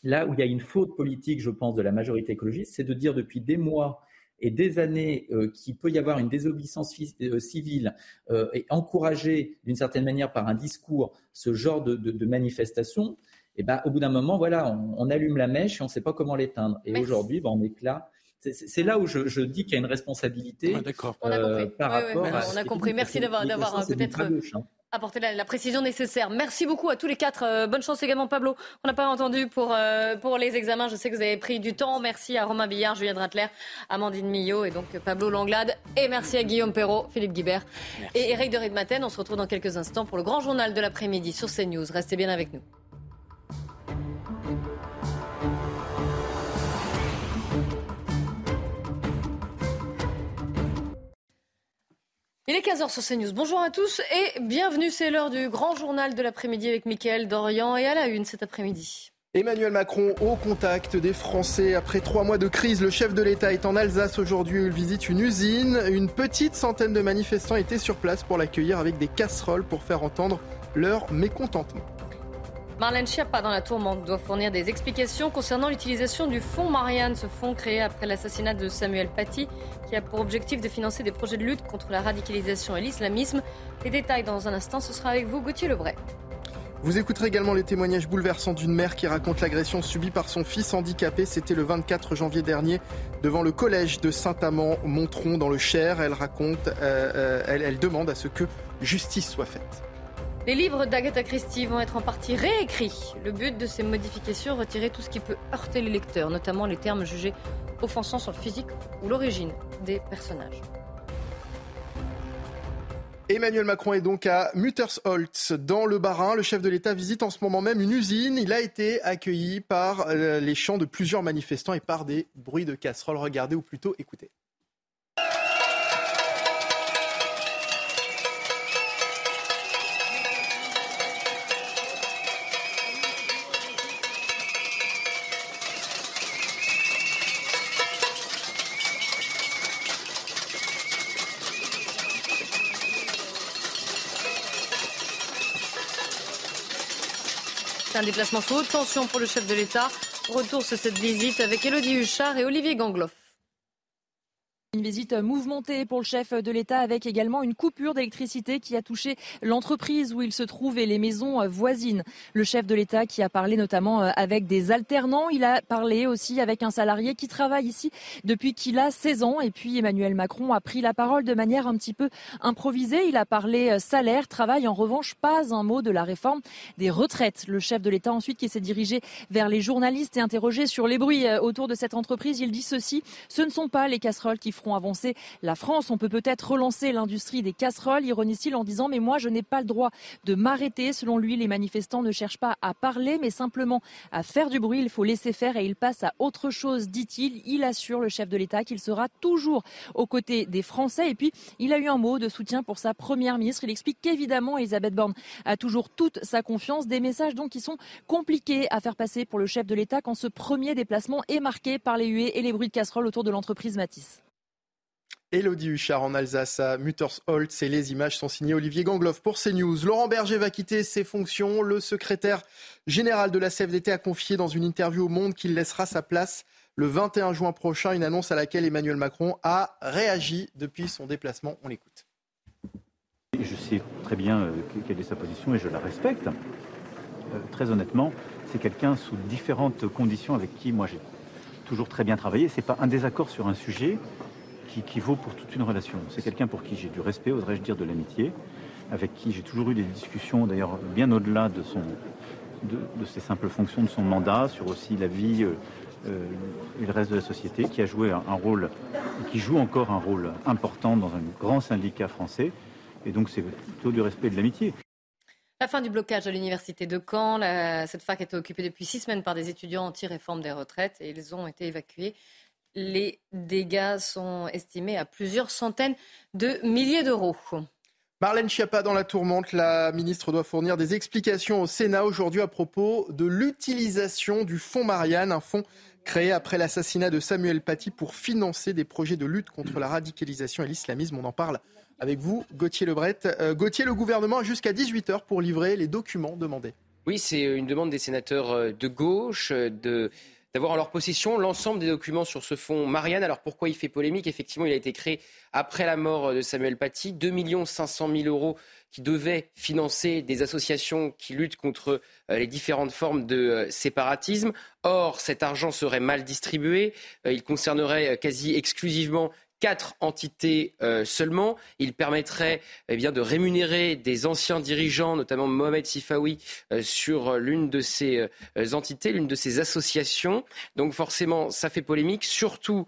Là où il y a une faute politique, je pense, de la majorité écologiste, c'est de dire depuis des mois et des années euh, qu'il peut y avoir une désobéissance euh, civile euh, et encourager d'une certaine manière par un discours ce genre de, de, de manifestation, et eh ben, au bout d'un moment, voilà, on, allume la mèche et on ne sait pas comment l'éteindre. Et aujourd'hui, ben, on est là c'est là où je, dis qu'il y a une responsabilité ah, on a compris. par rapport On a compris. Merci d'avoir peut-être hein apporter la, précision nécessaire. Merci beaucoup à tous les quatre. Euh, bonne chance également, Pablo. On n'a pas entendu pour, euh, pour les examens. Je sais que vous avez pris du temps. Merci à Romain Billard, Julien Drattler, Amandine Millot et donc Pablo Langlade. Et merci à Guillaume Perrault, Philippe Guibert et Eric de Ridmaten. On se retrouve dans quelques instants pour le grand journal de l'après-midi sur CNews. Restez bien avec nous. Il est 15h sur CNews. Bonjour à tous et bienvenue. C'est l'heure du grand journal de l'après-midi avec Mickaël Dorian et à la une cet après-midi. Emmanuel Macron au contact des Français. Après trois mois de crise, le chef de l'État est en Alsace aujourd'hui. Il visite une usine. Une petite centaine de manifestants étaient sur place pour l'accueillir avec des casseroles pour faire entendre leur mécontentement. Marlène Schiappa dans la tourmente doit fournir des explications concernant l'utilisation du fonds Marianne, ce fonds créé après l'assassinat de Samuel Paty, qui a pour objectif de financer des projets de lutte contre la radicalisation et l'islamisme. Les détails dans un instant, ce sera avec vous, Gauthier Lebray. Vous écouterez également les témoignages bouleversants d'une mère qui raconte l'agression subie par son fils handicapé. C'était le 24 janvier dernier devant le collège de Saint-Amand-Montron dans le Cher. Elle raconte, euh, euh, elle demande à ce que justice soit faite. Les livres d'Agatha Christie vont être en partie réécrits. Le but de ces modifications, retirer tout ce qui peut heurter les lecteurs, notamment les termes jugés offensants sur le physique ou l'origine des personnages. Emmanuel Macron est donc à Muttersholtz, dans le Bas-Rhin. Le chef de l'État visite en ce moment même une usine. Il a été accueilli par euh, les chants de plusieurs manifestants et par des bruits de casseroles. Regardez ou plutôt écoutez. Un déplacement sous haute tension pour le chef de l'État. Retour sur cette visite avec Elodie Huchard et Olivier Gangloff. Une visite mouvementée pour le chef de l'État avec également une coupure d'électricité qui a touché l'entreprise où il se trouve et les maisons voisines. Le chef de l'État qui a parlé notamment euh, avec des alternants. Il a parlé aussi avec un salarié qui travaille ici depuis qu'il a 16 ans. Et puis Emmanuel Macron a pris la parole de manière un petit peu improvisée. Il a parlé euh, salaire, travail. En revanche, pas un mot de la réforme des retraites. Le chef de l'État ensuite qui s'est dirigé vers les journalistes et interrogé sur les bruits euh, autour de cette entreprise. Il dit ceci. Ce ne sont pas les casseroles qui la France. On peut peut-être relancer l'industrie des casseroles, ironise-t-il en disant mais moi je n'ai pas le droit de m'arrêter. Selon lui, les manifestants ne cherchent pas à parler mais simplement à faire du bruit. Il faut laisser faire et il passe à autre chose, dit-il. Il assure le chef de l'État qu'il sera toujours aux côtés des Français. Et puis, il a eu un mot de soutien pour sa première ministre. Il explique qu'évidemment, Elisabeth Borne a toujours toute sa confiance. Des messages donc qui sont compliqués à faire passer pour le chef de l'État quand ce premier déplacement est marqué par les huées et les bruits de casseroles autour de l'entreprise Matisse. Elodie Huchard en Alsace à Muttersholtz et les images sont signées Olivier Gangloff pour CNews. Laurent Berger va quitter ses fonctions. Le secrétaire général de la CFDT a confié dans une interview au Monde qu'il laissera sa place le 21 juin prochain, une annonce à laquelle Emmanuel Macron a réagi depuis son déplacement. On l'écoute. Je sais très bien euh, quelle est sa position et je la respecte. Euh, très honnêtement, c'est quelqu'un sous différentes conditions avec qui moi j'ai toujours très bien travaillé. Ce n'est pas un désaccord sur un sujet qui, vaut pour toute une relation. C'est quelqu'un pour qui j'ai du respect, oserais-je dire de l'amitié, avec qui j'ai toujours eu des discussions, d'ailleurs bien au-delà de, de, ses simples fonctions, de son mandat, sur aussi la vie euh, euh, et le reste de la société, qui a joué un, rôle, qui joue encore un rôle important dans un grand syndicat français. Et donc c'est plutôt du respect et de l'amitié. La fin du blocage à l'université de Caen. cette fac était occupée depuis six semaines par des étudiants anti-réforme des retraites et ils ont été évacués les dégâts sont estimés à plusieurs centaines de milliers d'euros. Marlène Schiappa dans la tourmente, la ministre doit fournir des explications au Sénat aujourd'hui à propos de l'utilisation du fonds Marianne, un fonds créé après l'assassinat de Samuel Paty pour financer des projets de lutte contre la radicalisation et l'islamisme. On en parle avec vous, Gauthier Lebret. Euh, Gauthier, le gouvernement a jusqu'à 18h pour livrer les documents demandés. Oui, c'est une demande des sénateurs euh, de gauche, de d'avoir en leur possession l'ensemble des documents sur ce fonds Marianne. Alors pourquoi il fait polémique? Effectivement, il a été créé après la mort de Samuel Paty. 2 500 000 euros qui devaient financer des associations qui luttent contre euh, les différentes formes de euh, séparatisme. Or, cet argent serait mal distribué. Euh, il concernerait quasi exclusivement quatre entités euh, seulement. Il permettrait eh bien, de rémunérer des anciens dirigeants, notamment Mohamed Sifawi, euh, sur l'une de ces euh, entités, l'une de ces associations. Donc forcément, ça fait polémique, surtout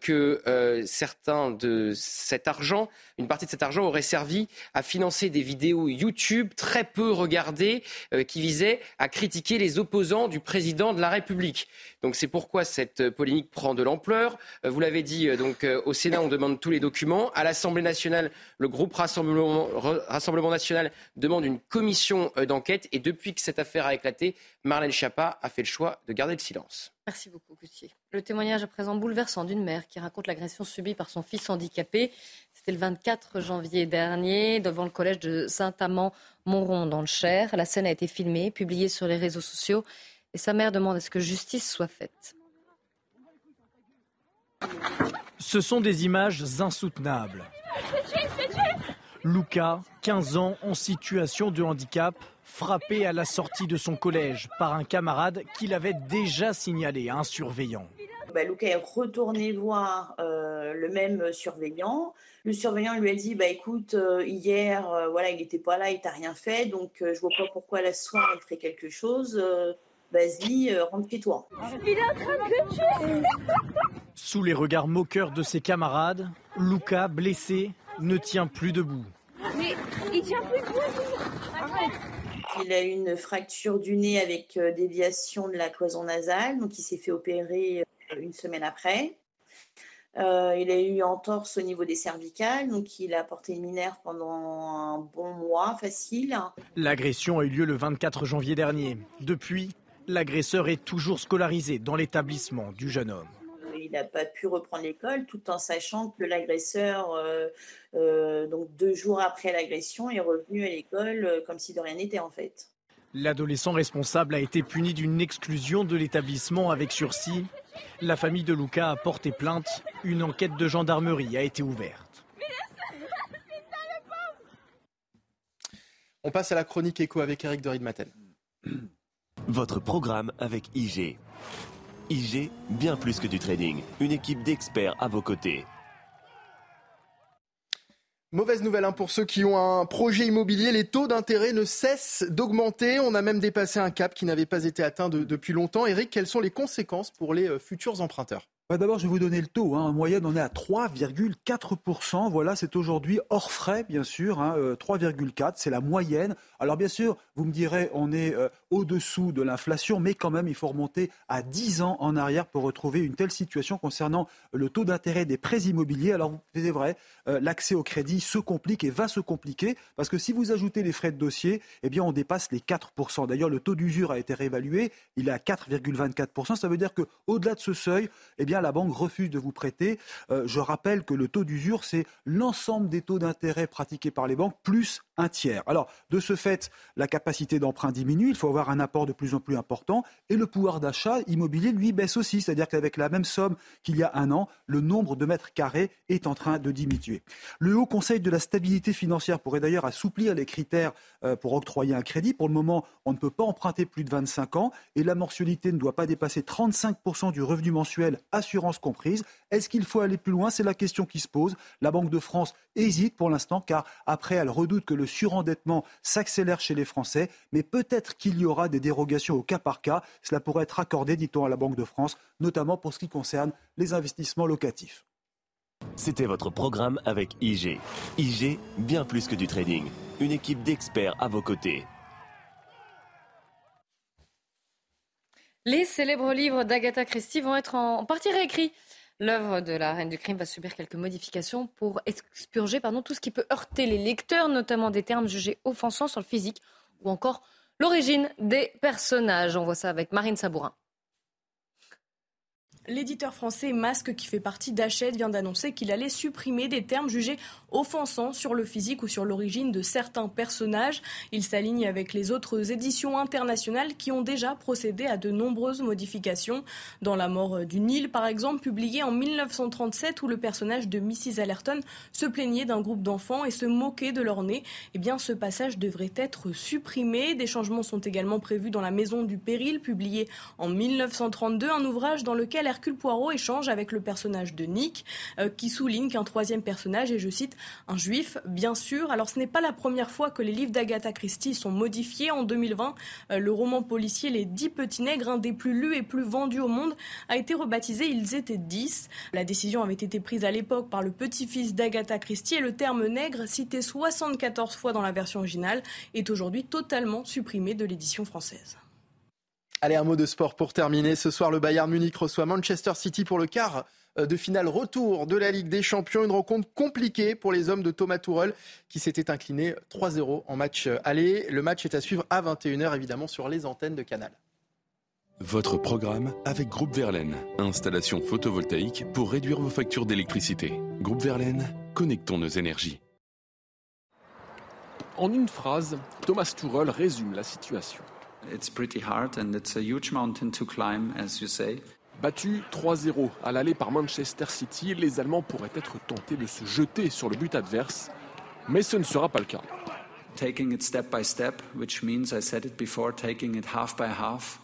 que certains de cet argent, une partie de cet argent aurait servi à financer des vidéos YouTube très peu regardées qui visaient à critiquer les opposants du président de la République. Donc c'est pourquoi cette polémique prend de l'ampleur. Vous l'avez dit donc au Sénat on demande tous les documents. À l'Assemblée nationale, le groupe Rassemblement, national demande une commission euh, d'enquête. Et depuis que cette affaire a éclaté, Marlène Schiappa a fait le choix de garder le silence. Merci beaucoup, Coutier. Le témoignage à présent bouleversant d'une mère qui raconte l'agression subie par son fils handicapé. C'était le 24 janvier dernier devant le collège de Saint-Amand-Montrond dans le Cher. La scène a été filmée, publiée sur les réseaux sociaux et sa mère demande à ce que justice soit faite. Ce sont des images insoutenables. Luca, 15 ans, en situation de handicap, frappé à la sortie de son collège par un camarade qu'il avait déjà signalé à un surveillant. Bah, Luca est retourné voir euh, le même surveillant. Le surveillant lui a dit bah, écoute, euh, hier, euh, voilà, il n'était pas là, il t'a rien fait, donc je vois pas pourquoi la soirée il ferait quelque chose vas-y, euh, rentre chez toi. Il est en train de tuer Sous les regards moqueurs de ses camarades, Luca, blessé, ne tient plus debout. Mais il tient plus debout Il a une fracture du nez avec euh, déviation de la cloison nasale, donc il s'est fait opérer euh, une semaine après. il a eu entorse au niveau des cervicales, donc il a porté une minerve pendant un bon mois facile. L'agression a eu lieu le 24 janvier dernier. Depuis, L'agresseur est toujours scolarisé dans l'établissement du jeune homme. Il n'a pas pu reprendre l'école tout en sachant que l'agresseur, euh, euh, donc deux jours après l'agression, est revenu à l'école euh, comme si de rien n'était en fait. L'adolescent responsable a été puni d'une exclusion de l'établissement avec sursis. La famille de Luca a porté plainte. Une enquête de gendarmerie a été ouverte. On passe à la chronique écho avec Eric de Maten. Votre programme avec IG. IG, bien plus que du trading. Une équipe d'experts à vos côtés. Mauvaise nouvelle hein, pour ceux qui ont un projet immobilier, les taux d'intérêt ne cessent d'augmenter. On a même dépassé un cap qui n'avait pas été atteint depuis longtemps. Eric, quelles sont les conséquences pour les euh, futurs emprunteurs? Bah, d'abord, je vais vous donner le taux. Hein. En moyenne, on est à 3,4%. Voilà, c'est aujourd'hui hors frais, bien sûr. 3,4, hein. c'est la moyenne. Alors, bien sûr, vous me direz, on est euh, au-dessous de l'inflation, mais quand même, il faut remonter à 10 ans en arrière pour retrouver une telle situation concernant le taux d'intérêt des prêts immobiliers. Alors, c'est vrai, euh, l'accès au crédit se complique et va se compliquer parce que si vous ajoutez les frais de dossier, eh bien, on dépasse les 4%. D'ailleurs, le taux d'usure a été réévalué. Il est à 4,24%. Ça veut dire qu'au-delà de ce seuil, eh bien, la banque refuse de vous prêter. Euh, je rappelle que le taux d'usure, c'est l'ensemble des taux d'intérêt pratiqués par les banques plus un tiers. Alors, de ce fait, la capacité d'emprunt diminue, il faut avoir un apport de plus en plus important, et le pouvoir d'achat immobilier, lui, baisse aussi. C'est-à-dire qu'avec la même somme qu'il y a un an, le nombre de mètres carrés est en train de diminuer. Le Haut Conseil de la stabilité financière pourrait d'ailleurs assouplir les critères euh, pour octroyer un crédit. Pour le moment, on ne peut pas emprunter plus de 25 ans, et la mensualité ne doit pas dépasser 35% du revenu mensuel comprise. Est-ce qu'il faut aller plus loin? C'est la question qui se pose. La Banque de France hésite pour l'instant, car après, elle redoute que le surendettement s'accélère chez les Français, mais peut-être qu'il y aura des dérogations au cas par cas. Cela pourrait être accordé, dit-on à la Banque de France, notamment pour ce qui concerne les investissements locatifs. C'était votre programme avec IG. IG, bien plus que du trading. Une équipe d'experts à vos côtés. Les célèbres livres d'Agatha Christie vont être en partie réécrits. L'œuvre de la Reine du Crime va subir quelques modifications pour expurger pardon, tout ce qui peut heurter les lecteurs, notamment des termes jugés offensants sur le physique ou encore l'origine des personnages. On voit ça avec Marine Sabourin. L'éditeur français Masque, qui fait partie d'Hachette, vient d'annoncer qu'il allait supprimer des termes jugés offensants sur le physique ou sur l'origine de certains personnages. Il s'aligne avec les autres éditions internationales qui ont déjà procédé à de nombreuses modifications. Dans La mort du Nil, par exemple, publié en 1937, où le personnage de Mrs. Allerton se plaignait d'un groupe d'enfants et se moquait de leur nez, eh bien, ce passage devrait être supprimé. Des changements sont également prévus dans La Maison du Péril, publié en 1932, un ouvrage dans lequel Hercule Poirot échange avec le personnage de Nick, euh, qui souligne qu'un troisième personnage est, je cite, un juif, bien sûr. Alors ce n'est pas la première fois que les livres d'Agatha Christie sont modifiés. En 2020, euh, le roman policier Les Dix Petits Nègres, un des plus lus et plus vendus au monde, a été rebaptisé Ils étaient dix. La décision avait été prise à l'époque par le petit-fils d'Agatha Christie et le terme nègre, cité 74 fois dans la version originale, est aujourd'hui totalement supprimé de l'édition française. Allez, un mot de sport pour terminer. Ce soir, le Bayern Munich reçoit Manchester City pour le quart euh, de finale retour de la Ligue des Champions. Une rencontre compliquée pour les hommes de Thomas Tourel qui s'était incliné 3-0 en match aller. Le match est à suivre à 21h évidemment sur les antennes de Canal. Votre programme avec Groupe Verlaine. Installation photovoltaïque pour réduire vos factures d'électricité. Groupe Verlaine, connectons nos énergies. En une phrase, Thomas Tourel résume la situation. It's pretty hard and it's a huge mountain to climb, as you say. Battu 3-0 à l'aller par Manchester City, les Allemands pourraient être tentés de se jeter sur le but adverse, mais ce ne sera pas le cas. Taking it step by step, which means, I said it before, taking it half by half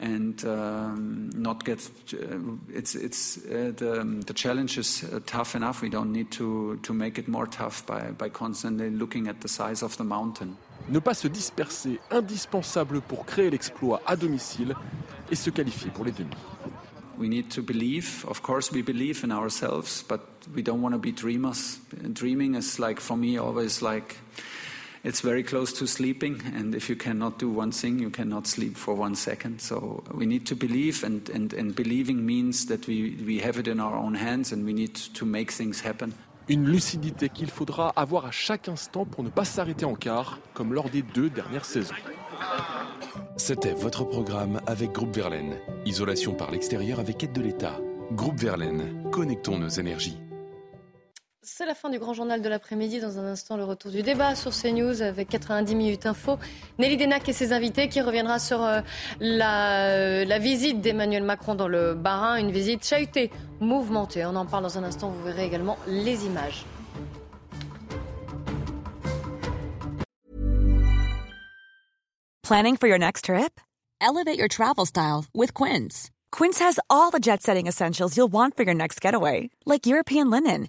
and um, not get uh, it's it's uh, the, the challenge is uh, tough enough we don't need to to make it more tough by by constantly looking at the size of the mountain ne pas se disperser indispensable pour créer l'exploit à domicile et se qualifier pour les demi we need to believe. Of course, we believe in ourselves, but we don't want to be dreamers. Dreaming is like, for me, always like it's very close to sleeping. And if you cannot do one thing, you cannot sleep for one second. So we need to believe, and, and, and believing means that we, we have it in our own hands and we need to make things happen. Une lucidité qu'il faudra avoir à chaque instant pour ne pas s'arrêter en quart, comme lors des deux dernières saisons. C'était votre programme avec Groupe Verlaine. Isolation par l'extérieur avec aide de l'État. Groupe Verlaine, connectons nos énergies. C'est la fin du grand journal de l'après-midi. Dans un instant, le retour du débat sur CNews avec 90 minutes info. Nelly Denac et ses invités qui reviendra sur euh, la, euh, la, visite d'Emmanuel Macron dans le Bas-Rhin. Une visite chahutée, mouvementée. On en parle dans un instant. Vous verrez également les images. Planning for your next trip? Elevate your travel style with Quince. Quince has all the jet setting essentials you'll want for your next getaway, like European linen,